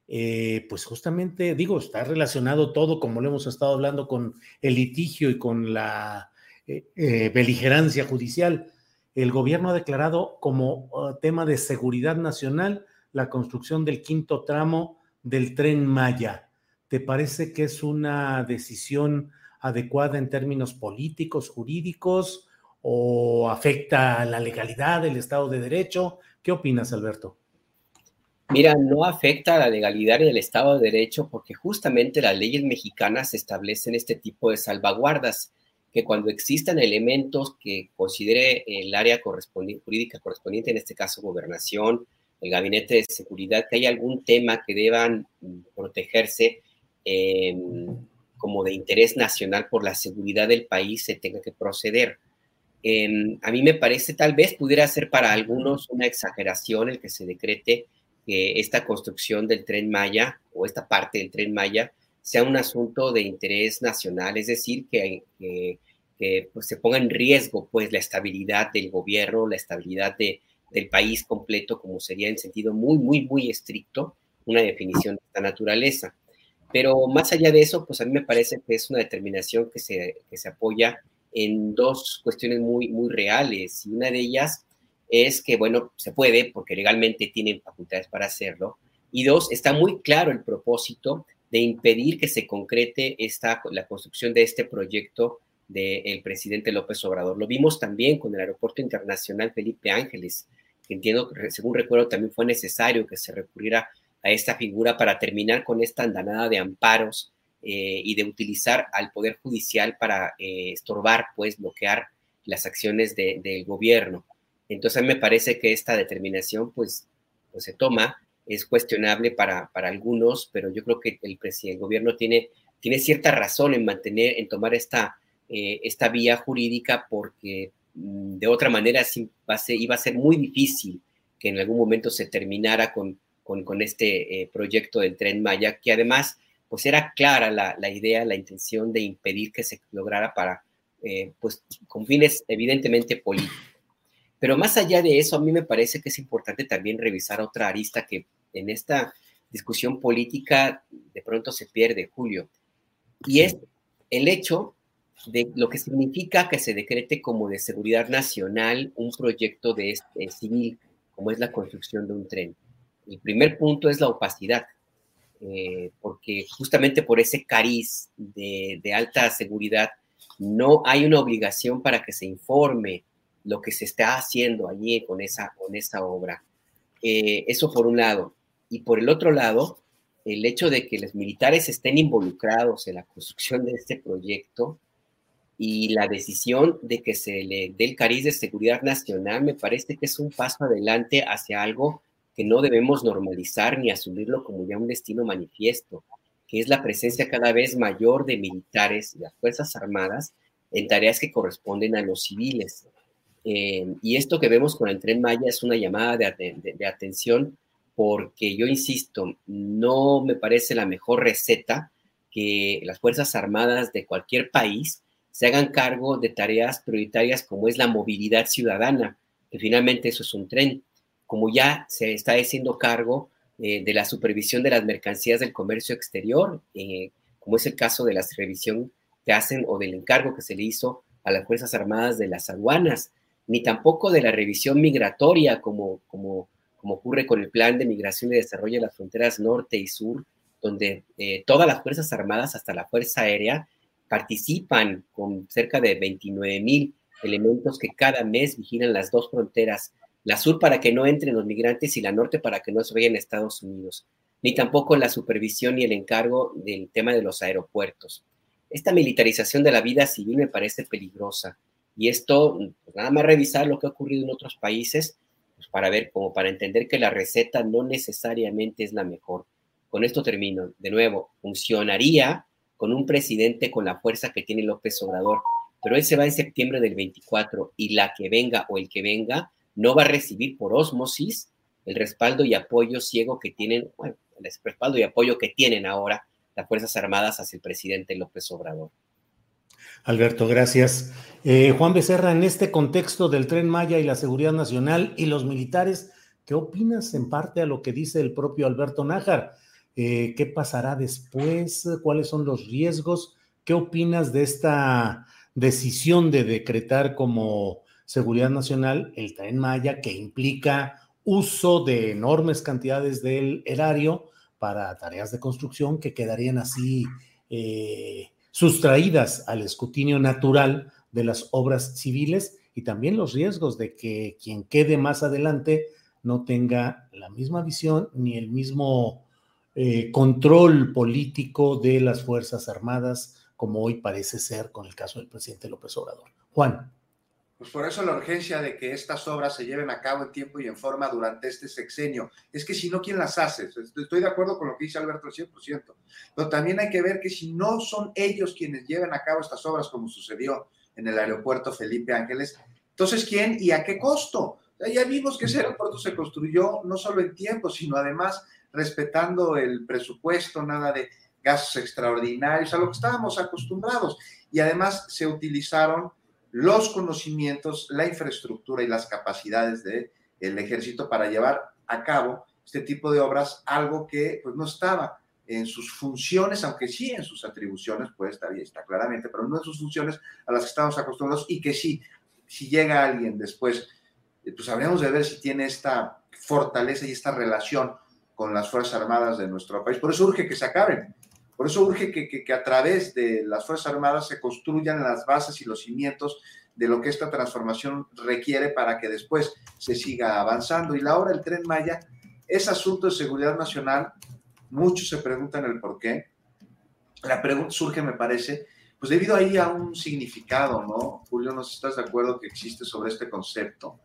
Speaker 1: eh, pues justamente, digo, está relacionado todo, como lo hemos estado hablando, con el litigio y con la eh, eh, beligerancia judicial. El gobierno ha declarado como uh, tema de seguridad nacional la construcción del quinto tramo del tren Maya. ¿Te parece que es una decisión adecuada en términos políticos, jurídicos o afecta a la legalidad del Estado de Derecho? ¿Qué opinas, Alberto?
Speaker 4: Mira, no afecta a la legalidad y el Estado de Derecho porque justamente las leyes mexicanas establecen este tipo de salvaguardas, que cuando existan elementos que considere el área jurídica correspondiente, en este caso gobernación, el gabinete de seguridad, que hay algún tema que deban protegerse em, como de interés nacional por la seguridad del país, se tenga que proceder. Em, a mí me parece, tal vez pudiera ser para algunos una exageración el que se decrete que esta construcción del tren Maya o esta parte del tren Maya sea un asunto de interés nacional, es decir, que, pues, se ponga en riesgo pues, la estabilidad del gobierno, la estabilidad de, del país completo, como sería en sentido muy, muy, muy estricto una definición de esta naturaleza. Pero más allá de eso, pues a mí me parece que es una determinación que se, que se apoya en dos cuestiones muy, muy reales. Y una de ellas es que, bueno, se puede porque legalmente tienen facultades para hacerlo. Y dos, está muy claro el propósito de impedir que se concrete esta, la construcción de este proyecto del presidente López Obrador. Lo vimos también con el Aeropuerto Internacional Felipe Ángeles, que entiendo, según recuerdo, también fue necesario que se recurriera a esta figura para terminar con esta andanada de amparos eh, y de utilizar al Poder Judicial para eh, estorbar, pues, bloquear las acciones del gobierno. Entonces me parece que esta determinación pues, pues se toma, es cuestionable para, algunos, pero yo creo que el, el gobierno tiene, cierta razón en mantener, en tomar esta, eh, vía jurídica porque mm, de otra manera sí a ser, iba a ser muy difícil que en algún momento se terminara con, este eh, proyecto del tren Maya, que además pues era clara la, la idea, la intención de impedir que se lograra para, eh, pues con fines evidentemente políticos. Pero más allá de eso, a mí me parece que es importante también revisar otra arista que en esta discusión política de pronto se pierde, Julio, y es el hecho de lo que significa que se decrete como de seguridad nacional un proyecto de este, civil, como es la construcción de un tren. El primer punto es la opacidad, eh, porque justamente por ese cariz de, de alta seguridad no hay una obligación para que se informe lo que se está haciendo allí con esa, con esa obra. Eh, eso por un lado. Y por el otro lado, el hecho de que los militares estén involucrados en la construcción de este proyecto y la decisión de que se le dé el cariz de seguridad nacional me parece que es un paso adelante hacia algo que no debemos normalizar ni asumirlo como ya un destino manifiesto, que es la presencia cada vez mayor de militares y las Fuerzas Armadas en tareas que corresponden a los civiles. Eh, y esto que vemos con el tren Maya es una llamada de, atención porque yo insisto, no me parece la mejor receta que las Fuerzas Armadas de cualquier país se hagan cargo de tareas prioritarias como es la movilidad ciudadana, que finalmente eso es un tren, como ya se está haciendo cargo eh, de la supervisión de las mercancías del comercio exterior, eh, como es el caso de la revisión que hacen o del encargo que se le hizo a las Fuerzas Armadas de las aduanas ni tampoco de la revisión migratoria, como, como, ocurre con el Plan de Migración y Desarrollo de las Fronteras Norte y Sur, donde eh, todas las Fuerzas Armadas, hasta la Fuerza Aérea, participan con cerca de 29 mil elementos que cada mes vigilan las dos fronteras, la sur para que no entren los migrantes y la norte para que no se vayan a Estados Unidos, ni tampoco la supervisión y el encargo del tema de los aeropuertos. Esta militarización de la vida civil me parece peligrosa y esto, pues nada más revisar lo que ha ocurrido en otros países, pues para ver, como para entender que la receta no necesariamente es la mejor. Con esto termino. De nuevo, funcionaría con un presidente con la fuerza que tiene López Obrador, pero él se va en septiembre del 24 y la que venga o el que venga no va a recibir por osmosis el respaldo y apoyo ciego que tienen, bueno, el respaldo y apoyo que tienen ahora las Fuerzas Armadas hacia el presidente López Obrador.
Speaker 1: Alberto, gracias. Eh, Juan Becerra, en este contexto del tren Maya y la seguridad nacional y los militares, ¿qué opinas en parte a lo que dice el propio Alberto Nájar? Eh, ¿Qué pasará después? ¿Cuáles son los riesgos? ¿Qué opinas de esta decisión de decretar como seguridad nacional el tren Maya que implica uso de enormes cantidades del erario para tareas de construcción que quedarían así eh, sustraídas al escrutinio natural de las obras civiles y también los riesgos de que quien quede más adelante no tenga la misma visión ni el mismo eh, control político de las Fuerzas Armadas como hoy parece ser con el caso del presidente López Obrador. Juan.
Speaker 3: Pues por eso la urgencia de que estas obras se lleven a cabo en tiempo y en forma durante este sexenio. Es que si no, ¿quién las hace? Estoy de acuerdo con lo que dice Alberto al 100%, pero también hay que ver que si no son ellos quienes lleven a cabo estas obras, como sucedió en el aeropuerto Felipe Ángeles, entonces ¿quién y a qué costo? Ya vimos que ese aeropuerto se construyó no solo en tiempo, sino además respetando el presupuesto, nada de gastos extraordinarios, a lo que estábamos acostumbrados. Y además se utilizaron los conocimientos, la infraestructura y las capacidades del el ejército para llevar a cabo este tipo de obras, algo que pues, no estaba en sus funciones, aunque sí en sus atribuciones, pues está está claramente, pero no en sus funciones a las que estamos acostumbrados y que sí, si llega alguien después, eh, pues habríamos de ver si tiene esta fortaleza y esta relación con las Fuerzas Armadas de nuestro país. Por eso urge que se acaben. Por eso urge que, a través de las Fuerzas Armadas se construyan las bases y los cimientos de lo que esta transformación requiere para que después se siga avanzando. Y la hora del tren Maya es asunto de seguridad nacional. Muchos se preguntan el por qué. La pregunta surge, me parece, pues debido ahí a un significado, ¿no? Julio, no estás de acuerdo que existe sobre este concepto.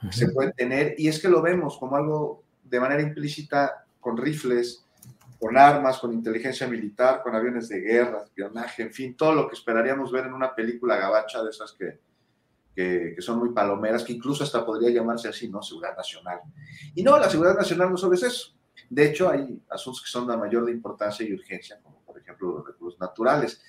Speaker 3: que Se puede tener, y es que lo vemos como algo de manera implícita con rifles, con armas, con inteligencia militar, con aviones de guerra, espionaje, en fin, todo lo que esperaríamos ver en una película gabacha de esas que, que, son muy palomeras, que incluso hasta podría llamarse así, ¿no? Seguridad nacional. Y no, la seguridad nacional no solo es eso. De hecho, hay asuntos que son de mayor de importancia y urgencia, como por ejemplo los recursos naturales.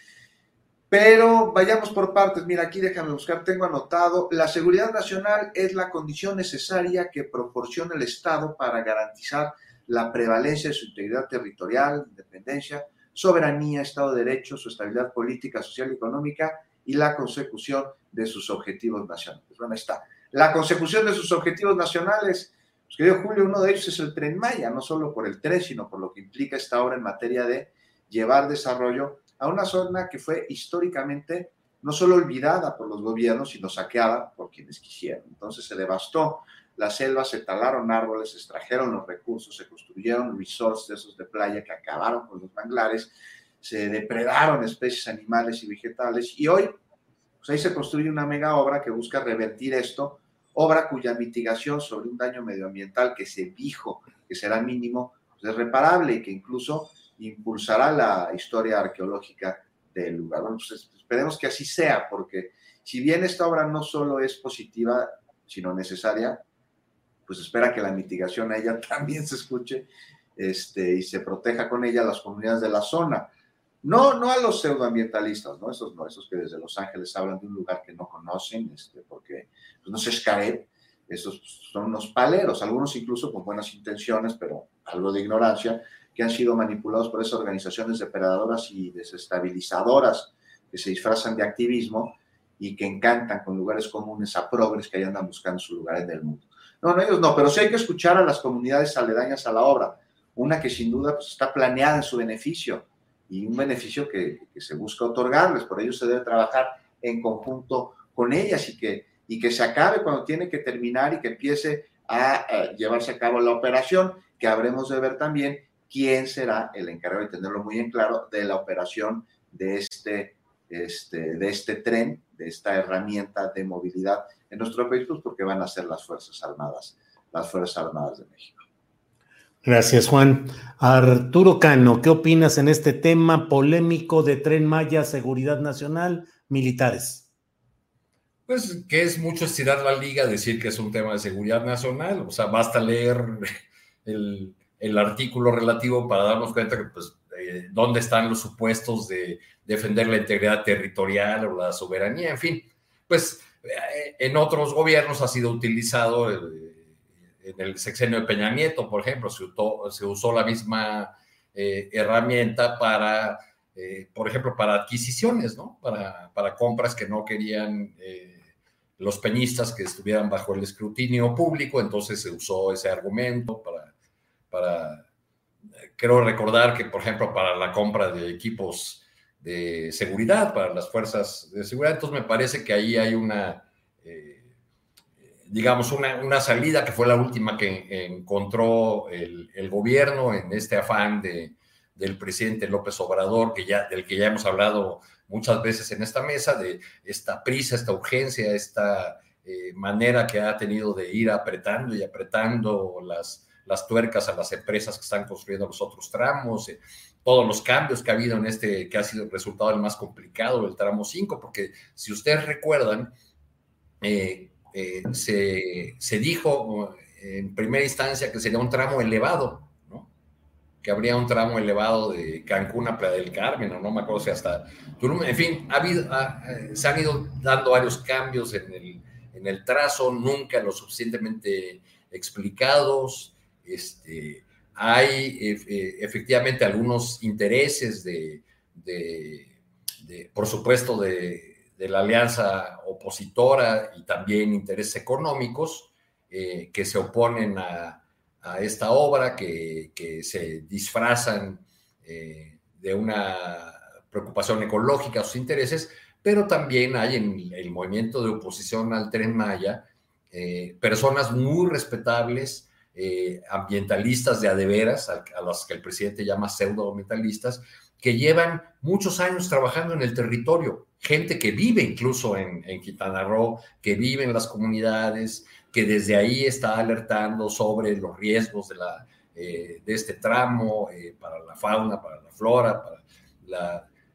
Speaker 3: Pero vayamos por partes. Mira, aquí déjame buscar, tengo anotado, la seguridad nacional es la condición necesaria que proporciona el Estado para garantizar la prevalencia de su integridad territorial, independencia, soberanía, Estado de Derecho, su estabilidad política, social y económica y la consecución de sus objetivos nacionales. Bueno, está. La consecución de sus objetivos nacionales, pues querido Julio, uno de ellos es el Tren Maya, no solo por el tren, sino por lo que implica esta obra en materia de llevar desarrollo a una zona que fue históricamente no solo olvidada por los gobiernos, sino saqueada por quienes quisieron. Entonces se devastó las selvas, se talaron árboles, se extrajeron los recursos, se construyeron resorts de esos de playa que acabaron con los manglares, se depredaron especies animales y vegetales y hoy pues ahí se construye una mega obra que busca revertir esto, obra cuya mitigación sobre un daño medioambiental que se dijo que será mínimo, pues es reparable y que incluso impulsará la historia arqueológica del lugar. Bueno, pues esperemos que así sea, porque si bien esta obra no solo es positiva, sino necesaria, pues espera que la mitigación a ella también se escuche este, y se proteja con ella a las comunidades de la zona. No, no a los pseudoambientalistas, ¿no? Esos no, esos que desde Los Ángeles hablan de un lugar que no conocen, este, porque pues, no se escae, esos son unos paleros, algunos incluso con buenas intenciones, pero algo de ignorancia, que han sido manipulados por esas organizaciones depredadoras y desestabilizadoras que se disfrazan de activismo y que encantan con lugares comunes a progres que ahí andan buscando su lugar en el mundo. No, no, ellos no, pero sí hay que escuchar a las comunidades aledañas a la obra, una que sin duda pues, está planeada en su beneficio y un beneficio que, se busca otorgarles, por ello se debe trabajar en conjunto con ellas y que y que se acabe cuando tiene que terminar y que empiece a, llevarse a cabo la operación, que habremos de ver también quién será el encargado de tenerlo muy en claro de la operación de este, este, de este tren, de esta herramienta de movilidad en nuestro país, pues porque van a ser las Fuerzas Armadas, las Fuerzas Armadas de México.
Speaker 1: Gracias, Juan. Arturo Cano, ¿qué opinas en este tema polémico de Tren Maya, Seguridad Nacional, militares?
Speaker 2: Pues que es mucho estirar la liga, decir que es un tema de seguridad nacional, o sea, basta leer el, artículo relativo para darnos cuenta que, pues, eh, dónde están los supuestos de defender la integridad territorial o la soberanía, en fin, pues en otros gobiernos ha sido utilizado, eh, en el sexenio de Peña Nieto, por ejemplo, se usó, la misma herramienta para, por ejemplo, para adquisiciones, ¿no? Para, para compras que no querían los peñistas que estuvieran bajo el escrutinio público, entonces se usó ese argumento para, para creo recordar que, por ejemplo, para la compra de equipos de seguridad, para las fuerzas de seguridad, entonces me parece que ahí hay una, eh, digamos, una, una, salida que fue la última que encontró el, gobierno en este afán de, del presidente López Obrador, que ya, del que ya hemos hablado muchas veces en esta mesa, de esta prisa, esta urgencia, esta eh, manera que ha tenido de ir apretando y apretando las, las tuercas a las empresas que están construyendo los otros tramos, eh, todos los cambios que ha habido en este, que ha sido el resultado el más complicado, el tramo 5, porque si ustedes recuerdan, eh, se, se dijo en primera instancia que sería un tramo elevado, que habría un tramo elevado de Cancún a Playa del Carmen, o no me acuerdo si hasta Tulum. En fin, ha habido, eh, se han ido dando varios cambios en el, en el trazo, nunca lo suficientemente explicados. Este, hay eh, eh, efectivamente algunos intereses de, por supuesto, de, la alianza opositora y también intereses económicos que se oponen a esta obra, que, se disfrazan eh, de una preocupación ecológica a sus intereses, pero también hay en el movimiento de oposición al tren Maya eh, personas muy respetables, eh, ambientalistas de adeveras, a, a las que el presidente llama pseudoambientalistas, que llevan muchos años trabajando en el territorio, gente que vive incluso en, en Roo, que vive en las comunidades, que desde ahí está alertando sobre los riesgos de, la, eh, de este tramo eh, para la fauna, para la flora.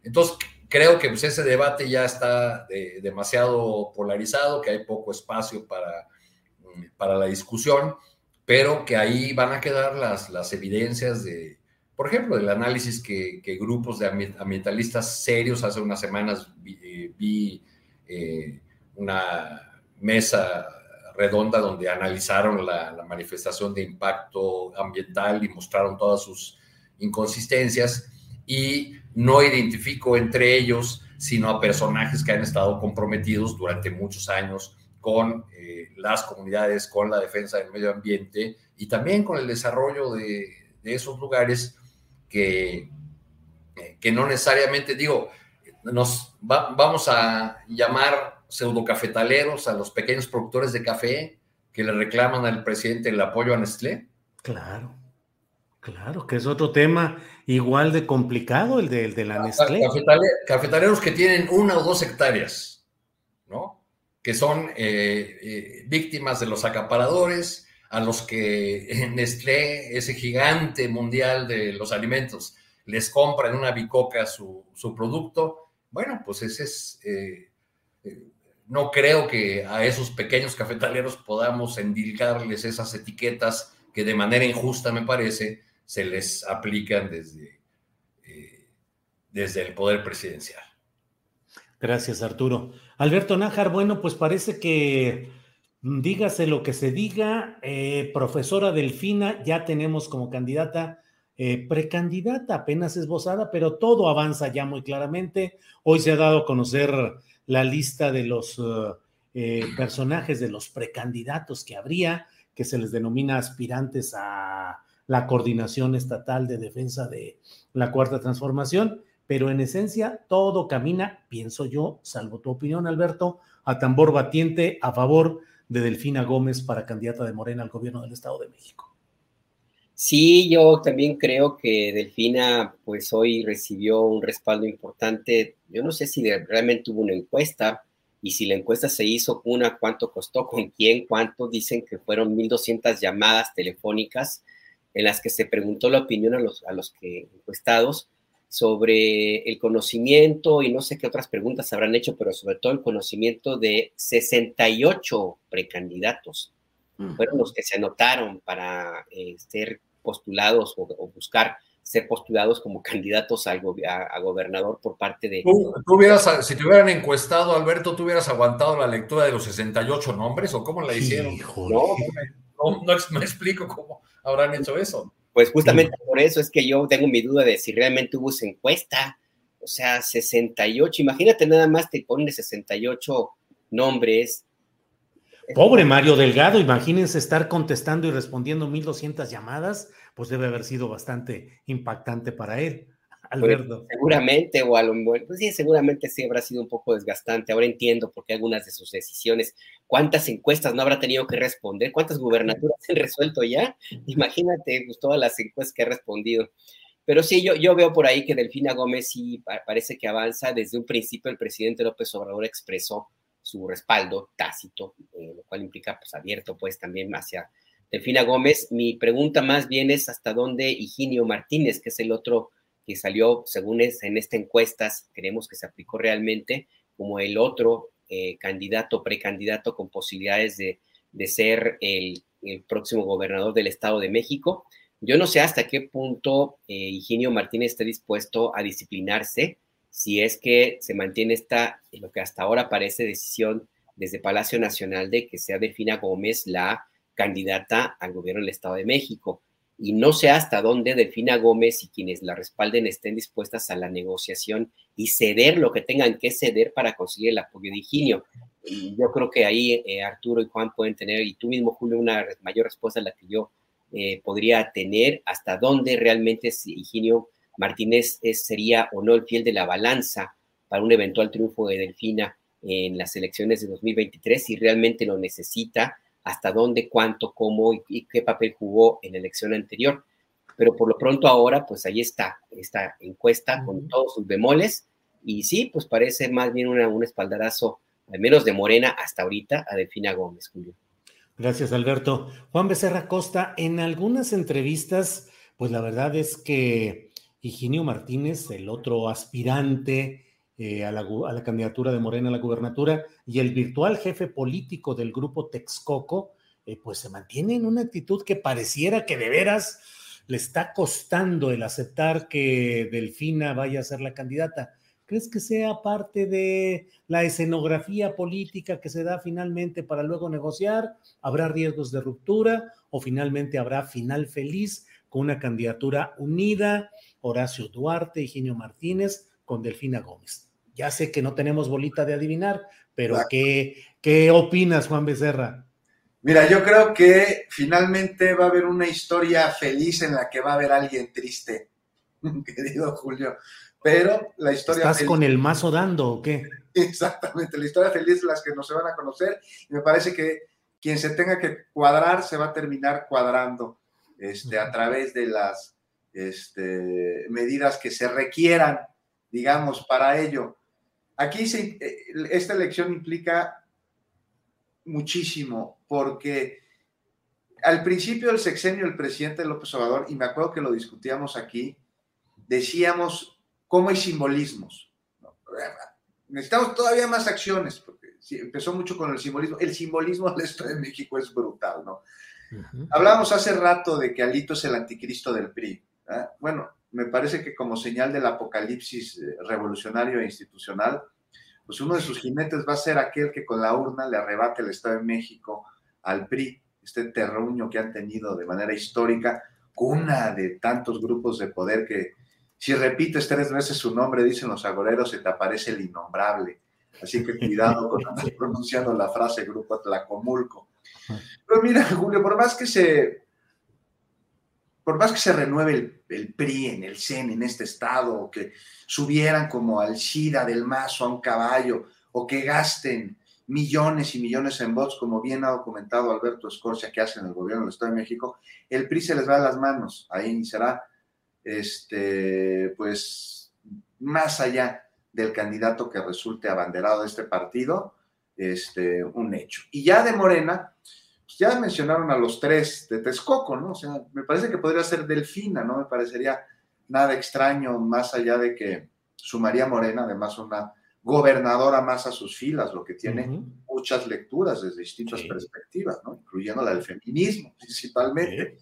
Speaker 2: Entonces, creo que pues, ese debate ya está demasiado polarizado, que hay poco espacio para, mm, para la discusión, pero que ahí van a quedar las, las evidencias de, por ejemplo, del análisis que, grupos de ambientalistas serios hace unas semanas vi, eh, una mesa redonda donde analizaron la, manifestación de impacto ambiental y mostraron todas sus inconsistencias y no identifico entre ellos sino a personajes que han estado comprometidos durante muchos años con eh, las comunidades, con la defensa del medio ambiente y también con el desarrollo de, esos lugares que, eh, que no necesariamente, digo, nos vamos a llamar pseudocafetaleros, a los pequeños productores de café que le reclaman al presidente el apoyo a Nestlé?
Speaker 1: Claro, claro, que es otro tema igual de complicado, el de, de la Nestlé.
Speaker 2: cafetaleros que tienen una o dos hectáreas. Que son eh, eh, víctimas de los acaparadores, a los que Nestlé, ese gigante mundial de los alimentos, les compra en una bicoca su, producto. Bueno, pues ese es... Eh, no creo que a esos pequeños cafetaleros podamos endilgarles esas etiquetas que de manera injusta, me parece, se les aplican desde, eh, desde el poder presidencial.
Speaker 1: Gracias, Arturo. Alberto Nájar, bueno, pues parece que mm, dígase lo que se diga, eh, profesora Delfina, ya tenemos como candidata, eh, precandidata, apenas esbozada, pero todo avanza ya muy claramente. Hoy se ha dado a conocer la lista de los eh, personajes, de los precandidatos que habría, que se les denomina aspirantes a la coordinación estatal de defensa de la cuarta transformación pero en esencia todo camina, pienso yo, salvo tu opinión, Alberto, a tambor batiente a favor de Delfina Gómez para candidata de Morena al gobierno del Estado de México.
Speaker 4: Sí, yo también creo que Delfina, pues hoy recibió un respaldo importante. Yo no sé si realmente hubo una encuesta y si la encuesta se hizo, una, cuánto costó, con quién, cuánto. Dicen que fueron 1.200 llamadas telefónicas en las que se preguntó la opinión a los, a los que encuestados sobre el conocimiento y no sé qué otras preguntas habrán hecho, pero sobre todo el conocimiento de 68 precandidatos. Fueron los que se anotaron para eh, ser postulados o, buscar ser postulados como candidatos a, gobernador por parte de...
Speaker 2: ¿Tú, hubieras, si te hubieran encuestado, Alberto, ¿tú hubieras aguantado la lectura de los 68 nombres o cómo la hicieron? no, no, no, explico cómo habrán hecho eso.
Speaker 4: Pues justamente por eso es que yo tengo mi duda de si realmente hubo esa encuesta. O sea, 68, imagínate nada más te ponen 68 nombres.
Speaker 1: Pobre Mario Delgado, imagínense estar contestando y respondiendo 1200 llamadas, pues debe haber sido bastante impactante para él. Alberto.
Speaker 4: seguramente, o a lo pues sí, seguramente sí habrá sido un poco desgastante. Ahora entiendo por qué algunas de sus decisiones, cuántas encuestas no habrá tenido que responder, cuántas gubernaturas han resuelto ya. Imagínate pues, todas las encuestas que ha respondido. Pero sí, yo, yo veo por ahí que Delfina Gómez sí parece que avanza. Desde un principio el presidente López Obrador expresó su respaldo tácito, eh, lo cual implica pues abierto pues también hacia Delfina Gómez. Mi pregunta más bien es hasta dónde Higinio Martínez, que es el otro que salió, según es, en esta encuesta, creemos que se aplicó realmente como el otro eh, candidato, precandidato con posibilidades de, ser el, próximo gobernador del Estado de México. Yo no sé hasta qué punto eh, Higinio Martínez está dispuesto a disciplinarse si es que se mantiene esta, lo que hasta ahora parece decisión desde Palacio Nacional de que sea Delfina Gómez la candidata al gobierno del Estado de México y no sé hasta dónde Delfina Gómez y quienes la respalden estén dispuestas a la negociación y ceder lo que tengan que ceder para conseguir el apoyo de Higinio. Yo creo que ahí eh, Arturo y Juan pueden tener, y tú mismo, Julio, una mayor respuesta a la que yo eh, podría tener, hasta dónde realmente Higinio Martínez sería o no el fiel de la balanza para un eventual triunfo de Delfina en las elecciones de 2023, si realmente lo necesita hasta dónde, cuánto, cómo y, qué papel jugó en la elección anterior. Pero por lo pronto ahora, pues ahí está, esta encuesta con todos sus bemoles. Y sí, pues parece más bien una, un espaldarazo, al menos de Morena hasta ahorita, a Delfina Gómez, Julio.
Speaker 1: Gracias, Alberto. Juan Becerra Costa, en algunas entrevistas, pues la verdad es que Higinio Martínez, el otro aspirante eh, a, la, candidatura de Morena a la gubernatura y el virtual jefe político del grupo Texcoco, eh, pues se mantiene en una actitud que pareciera que de veras le está costando el aceptar que Delfina vaya a ser la candidata. ¿Crees que sea parte de la escenografía política que se da finalmente para luego negociar? ¿Habrá riesgos de ruptura o finalmente habrá final feliz con una candidatura unida? Horacio Duarte, Eugenio Martínez con Delfina Gómez. Ya sé que no tenemos bolita de adivinar, pero ¿qué, ¿qué opinas, Juan Becerra?
Speaker 3: Mira, yo creo que finalmente va a haber una historia feliz en la que va a haber alguien triste, querido Julio. Pero la historia.
Speaker 1: ¿Estás con el mazo dando o qué?
Speaker 3: Exactamente, la historia feliz es las que no se van a conocer. Y me parece que quien se tenga que cuadrar se va a terminar cuadrando este, a través de las este, medidas que se requieran, digamos, para ello. Aquí eh, esta elección implica muchísimo, porque al principio del sexenio del presidente López Obrador, y me acuerdo que lo discutíamos aquí, decíamos cómo hay simbolismos. Necesitamos todavía más acciones, porque empezó mucho con el simbolismo. El simbolismo del Estado de México es brutal, ¿no? Hablábamos hace rato de que Alito es el anticristo del PRI. Bueno, me parece que como señal del apocalipsis eh, revolucionario e institucional, pues uno de sus jinetes va a ser aquel que con la urna le arrebate el Estado de México al PRI, este terruño que han tenido de manera histórica, cuna de tantos grupos de poder que si repites tres veces su nombre, dicen los agoreros, se te aparece el innombrable. Así que cuidado con andar pronunciando la frase Grupo Tlacomulco. Pero mira, Julio, por más que se, por más que se renueve el, PRI en el CEN, en este estado, o que subieran como al Shida del Mazo a un caballo, o que gasten millones y millones en votos, como bien ha documentado Alberto Escorcia, que hace en el gobierno del Estado de México, el PRI se les va a las manos. Ahí será, este, pues, más allá del candidato que resulte abanderado de este partido, este, un hecho. Y ya de Morena, ya mencionaron a los tres de Texcoco, ¿no? O sea, me parece que podría ser Delfina, ¿no? Me parecería nada extraño, más allá de que sumaría Morena, además una gobernadora más a sus filas, lo que tiene muchas lecturas desde distintas perspectivas, ¿no? incluyendo la del feminismo principalmente.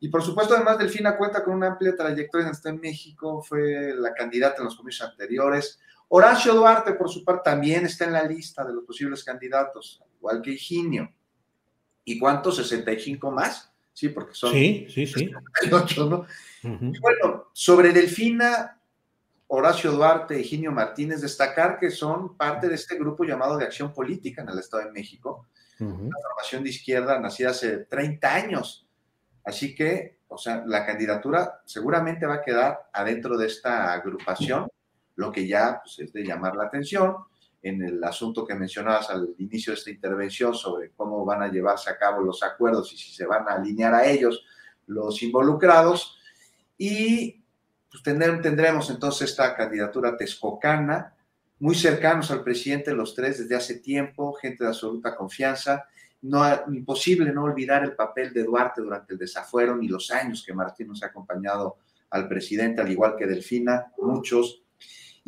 Speaker 3: Y por supuesto, además, Delfina cuenta con una amplia trayectoria en México, fue la candidata en los comicios anteriores, Horacio Duarte, por su parte, también está en la lista de los posibles candidatos, igual que Higinio. ¿Y cuántos? 65 más. Sí, porque son.
Speaker 1: Sí, sí, sí.
Speaker 3: ¿no? y bueno, sobre Delfina, Horacio Duarte, Higinio Martínez, destacar que son parte de este grupo llamado de Acción Política en el Estado de México, una formación de izquierda nacida hace 30 años. Así que, o sea, la candidatura seguramente va a quedar adentro de esta agrupación lo que ya pues, es de llamar la atención en el asunto que mencionabas al inicio de esta intervención sobre cómo van a llevarse a cabo los acuerdos y si se van a alinear a ellos los involucrados. Y pues, tendremos entonces esta candidatura texcocana, muy cercanos al presidente los tres desde hace tiempo, gente de absoluta confianza. No, imposible no olvidar el papel de Duarte durante el desafuero ni los años que Martín nos ha acompañado al presidente, al igual que Delfina, muchos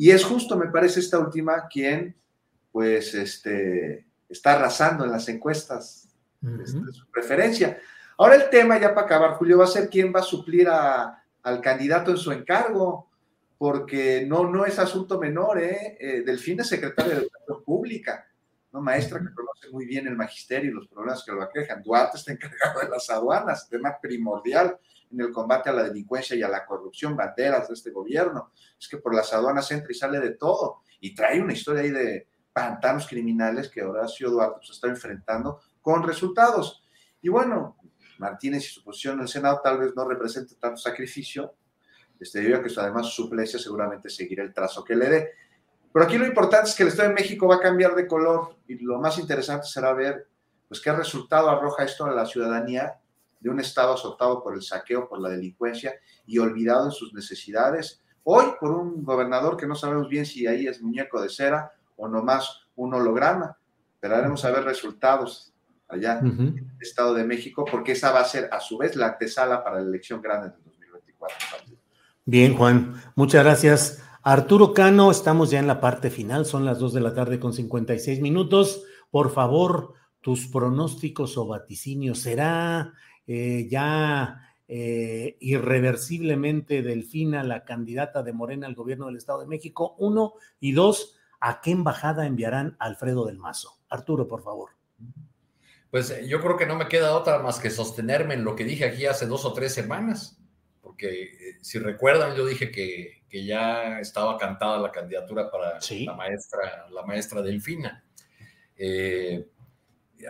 Speaker 3: y es justo, me parece, esta última quien, pues, este, está arrasando en las encuestas este, de su preferencia. Ahora el tema, ya para acabar, Julio, va a ser quién va a suplir al candidato en su encargo, porque no, no es asunto menor, ¿eh? eh Delfín es secretario de Educación Pública, ¿no? maestra que conoce muy bien el magisterio y los problemas que lo aquejan. Duarte está encargado de las aduanas, tema primordial en el combate a la delincuencia y a la corrupción, banderas de este gobierno. Es que por las aduanas entra y sale de todo. Y trae una historia ahí de pantanos criminales que Horacio Duarte pues, está enfrentando con resultados. Y bueno, Martínez y su posición en el Senado tal vez no represente tanto sacrificio. Este, debido que además su seguramente seguirá el trazo que le dé. Pero aquí lo importante es que el Estado de México va a cambiar de color y lo más interesante será ver pues qué resultado arroja esto a la ciudadanía de un Estado azotado por el saqueo, por la delincuencia y olvidado en sus necesidades. Hoy por un gobernador que no sabemos bien si ahí es muñeco de cera o nomás un holograma. Esperaremos a ver resultados allá en el Estado de México, porque esa va a ser a su vez la antesala para la elección grande del 2024.
Speaker 1: Bien, Juan, muchas gracias. Arturo Cano, estamos ya en la parte final, son las 2 de la tarde con 56 minutos. Por favor, tus pronósticos o vaticinios, ¿será eh, ya eh, irreversiblemente Delfina, la candidata de Morena al gobierno del Estado de México, uno, y dos, ¿a qué embajada enviarán a Alfredo del Mazo? Arturo, por favor.
Speaker 2: Pues eh, yo creo que no me queda otra más que sostenerme en lo que dije aquí hace dos o tres semanas, porque si recuerdan, yo dije que, ya estaba cantada la candidatura para la maestra, la maestra Delfina. Eh,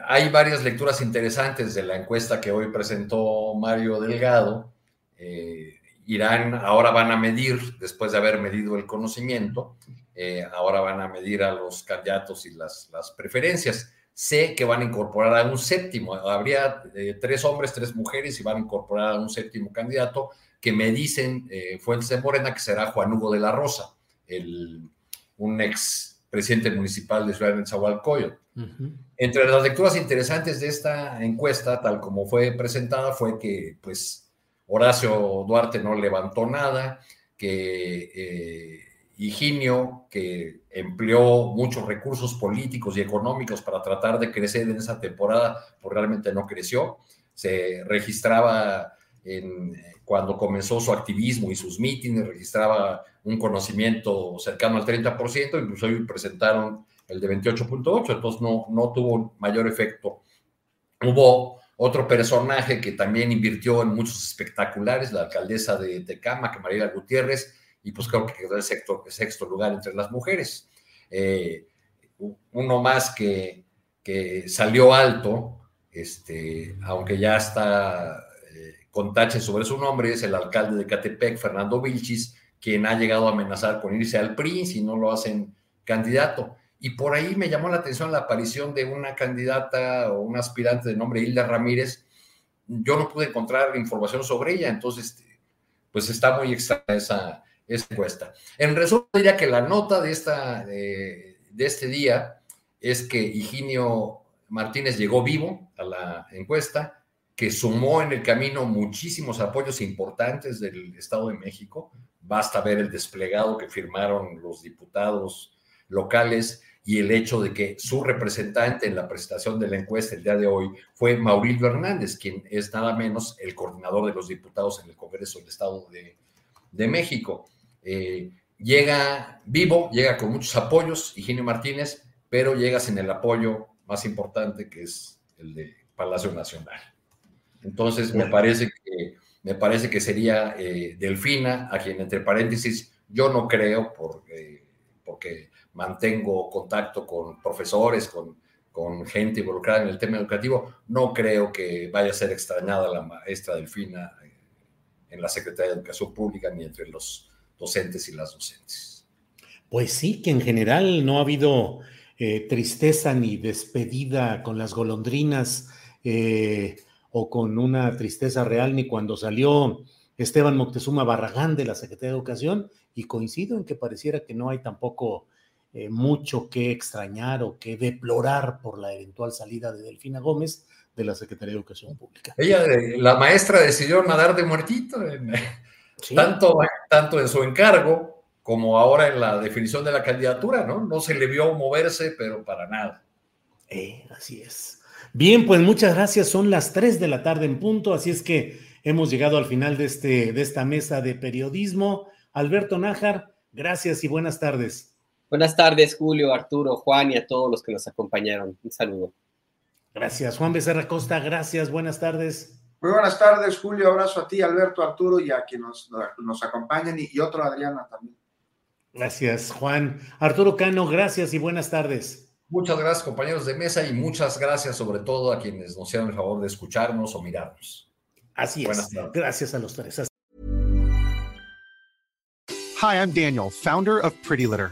Speaker 2: hay varias lecturas interesantes de la encuesta que hoy presentó Mario Delgado. Eh, Irán ahora van a medir, después de haber medido el conocimiento, eh, ahora van a medir a los candidatos y las, las, preferencias. Sé que van a incorporar a un séptimo, habría eh, tres hombres, tres mujeres y van a incorporar a un séptimo candidato que me dicen fuentes de Morena que será Juan Hugo de la Rosa, el, un ex presidente municipal de Ciudad de Nezahualcóyotl. Entre las lecturas interesantes de esta encuesta, tal como fue presentada, fue que pues Horacio Duarte no levantó nada, que, eh, Higinio, que empleó muchos recursos políticos y económicos para tratar de crecer en esa temporada, pues realmente no creció. Se registraba cuando comenzó su activismo y sus mítines, registraba un conocimiento cercano al 30%, incluso hoy presentaron el de 28.8, entonces no, no tuvo mayor efecto. Hubo otro personaje que también invirtió en muchos espectaculares, la alcaldesa de Tecama, que María Gutiérrez, y pues creo que quedó en sexto, lugar entre las mujeres. Eh, uno más que, que salió alto, este, aunque ya está eh, con tache sobre su nombre, es el alcalde de Catepec, Fernando Vilchis, quien ha llegado a amenazar con irse al PRI si no lo hacen candidato. Y por ahí me llamó la atención la aparición de una candidata o una aspirante de nombre Hilda Ramírez. Yo no pude encontrar información sobre ella, entonces, pues está muy extraña esa, encuesta. En resumen, diría que la nota de, esta, de, este día es que Higinio Martínez llegó vivo a la encuesta, que sumó en el camino muchísimos apoyos importantes del Estado de México. Basta ver el desplegado que firmaron los diputados locales y el hecho de que su representante en la presentación de la encuesta el día de hoy fue Maurilio Hernández, quien es nada menos el coordinador de los diputados en el Congreso del Estado de, México. Eh, llega vivo, llega con muchos apoyos, Higinio Martínez, pero llega sin el apoyo más importante que es el de Palacio Nacional. Entonces, me parece que, me parece que sería eh, Delfina, a quien entre paréntesis, yo no creo, porque, porque mantengo contacto con profesores, con, con gente involucrada en el tema educativo, no creo que vaya a ser extrañada la maestra Delfina en la Secretaría de Educación Pública ni entre los docentes y las docentes.
Speaker 1: Pues sí, que en general no ha habido eh, tristeza ni despedida con las golondrinas eh, o con una tristeza real ni cuando salió Esteban Moctezuma Barragán de la Secretaría de Educación y coincido en que pareciera que no hay tampoco eh, mucho que extrañar o que deplorar por la eventual salida de Delfina Gómez de la Secretaría de Educación Pública.
Speaker 2: Ella, la maestra, decidió nadar de muertito, tanto, tanto en su encargo como ahora en la definición de la candidatura, ¿no? No se le vio moverse, pero para nada.
Speaker 1: Eh, así es. Bien, pues muchas gracias. Son las 3 de la tarde en punto, así es que hemos llegado al final de, este, de esta mesa de periodismo. Alberto Nájar, gracias y buenas tardes.
Speaker 4: Buenas tardes, Julio, Arturo, Juan y a todos los que nos acompañaron. Un saludo.
Speaker 1: Gracias, Juan Becerra Costa. Gracias, buenas tardes.
Speaker 3: Muy buenas tardes, Julio. Abrazo a ti, Alberto, Arturo y a quienes nos, acompañan y, otro Adriana también.
Speaker 1: Gracias, Juan. Arturo Cano, gracias y buenas tardes.
Speaker 2: Muchas gracias, compañeros de mesa, y muchas gracias sobre todo a quienes nos hicieron el favor de escucharnos o mirarnos.
Speaker 1: Así es. Gracias a los tres.
Speaker 5: Hi, I'm Daniel, founder of Pretty Litter.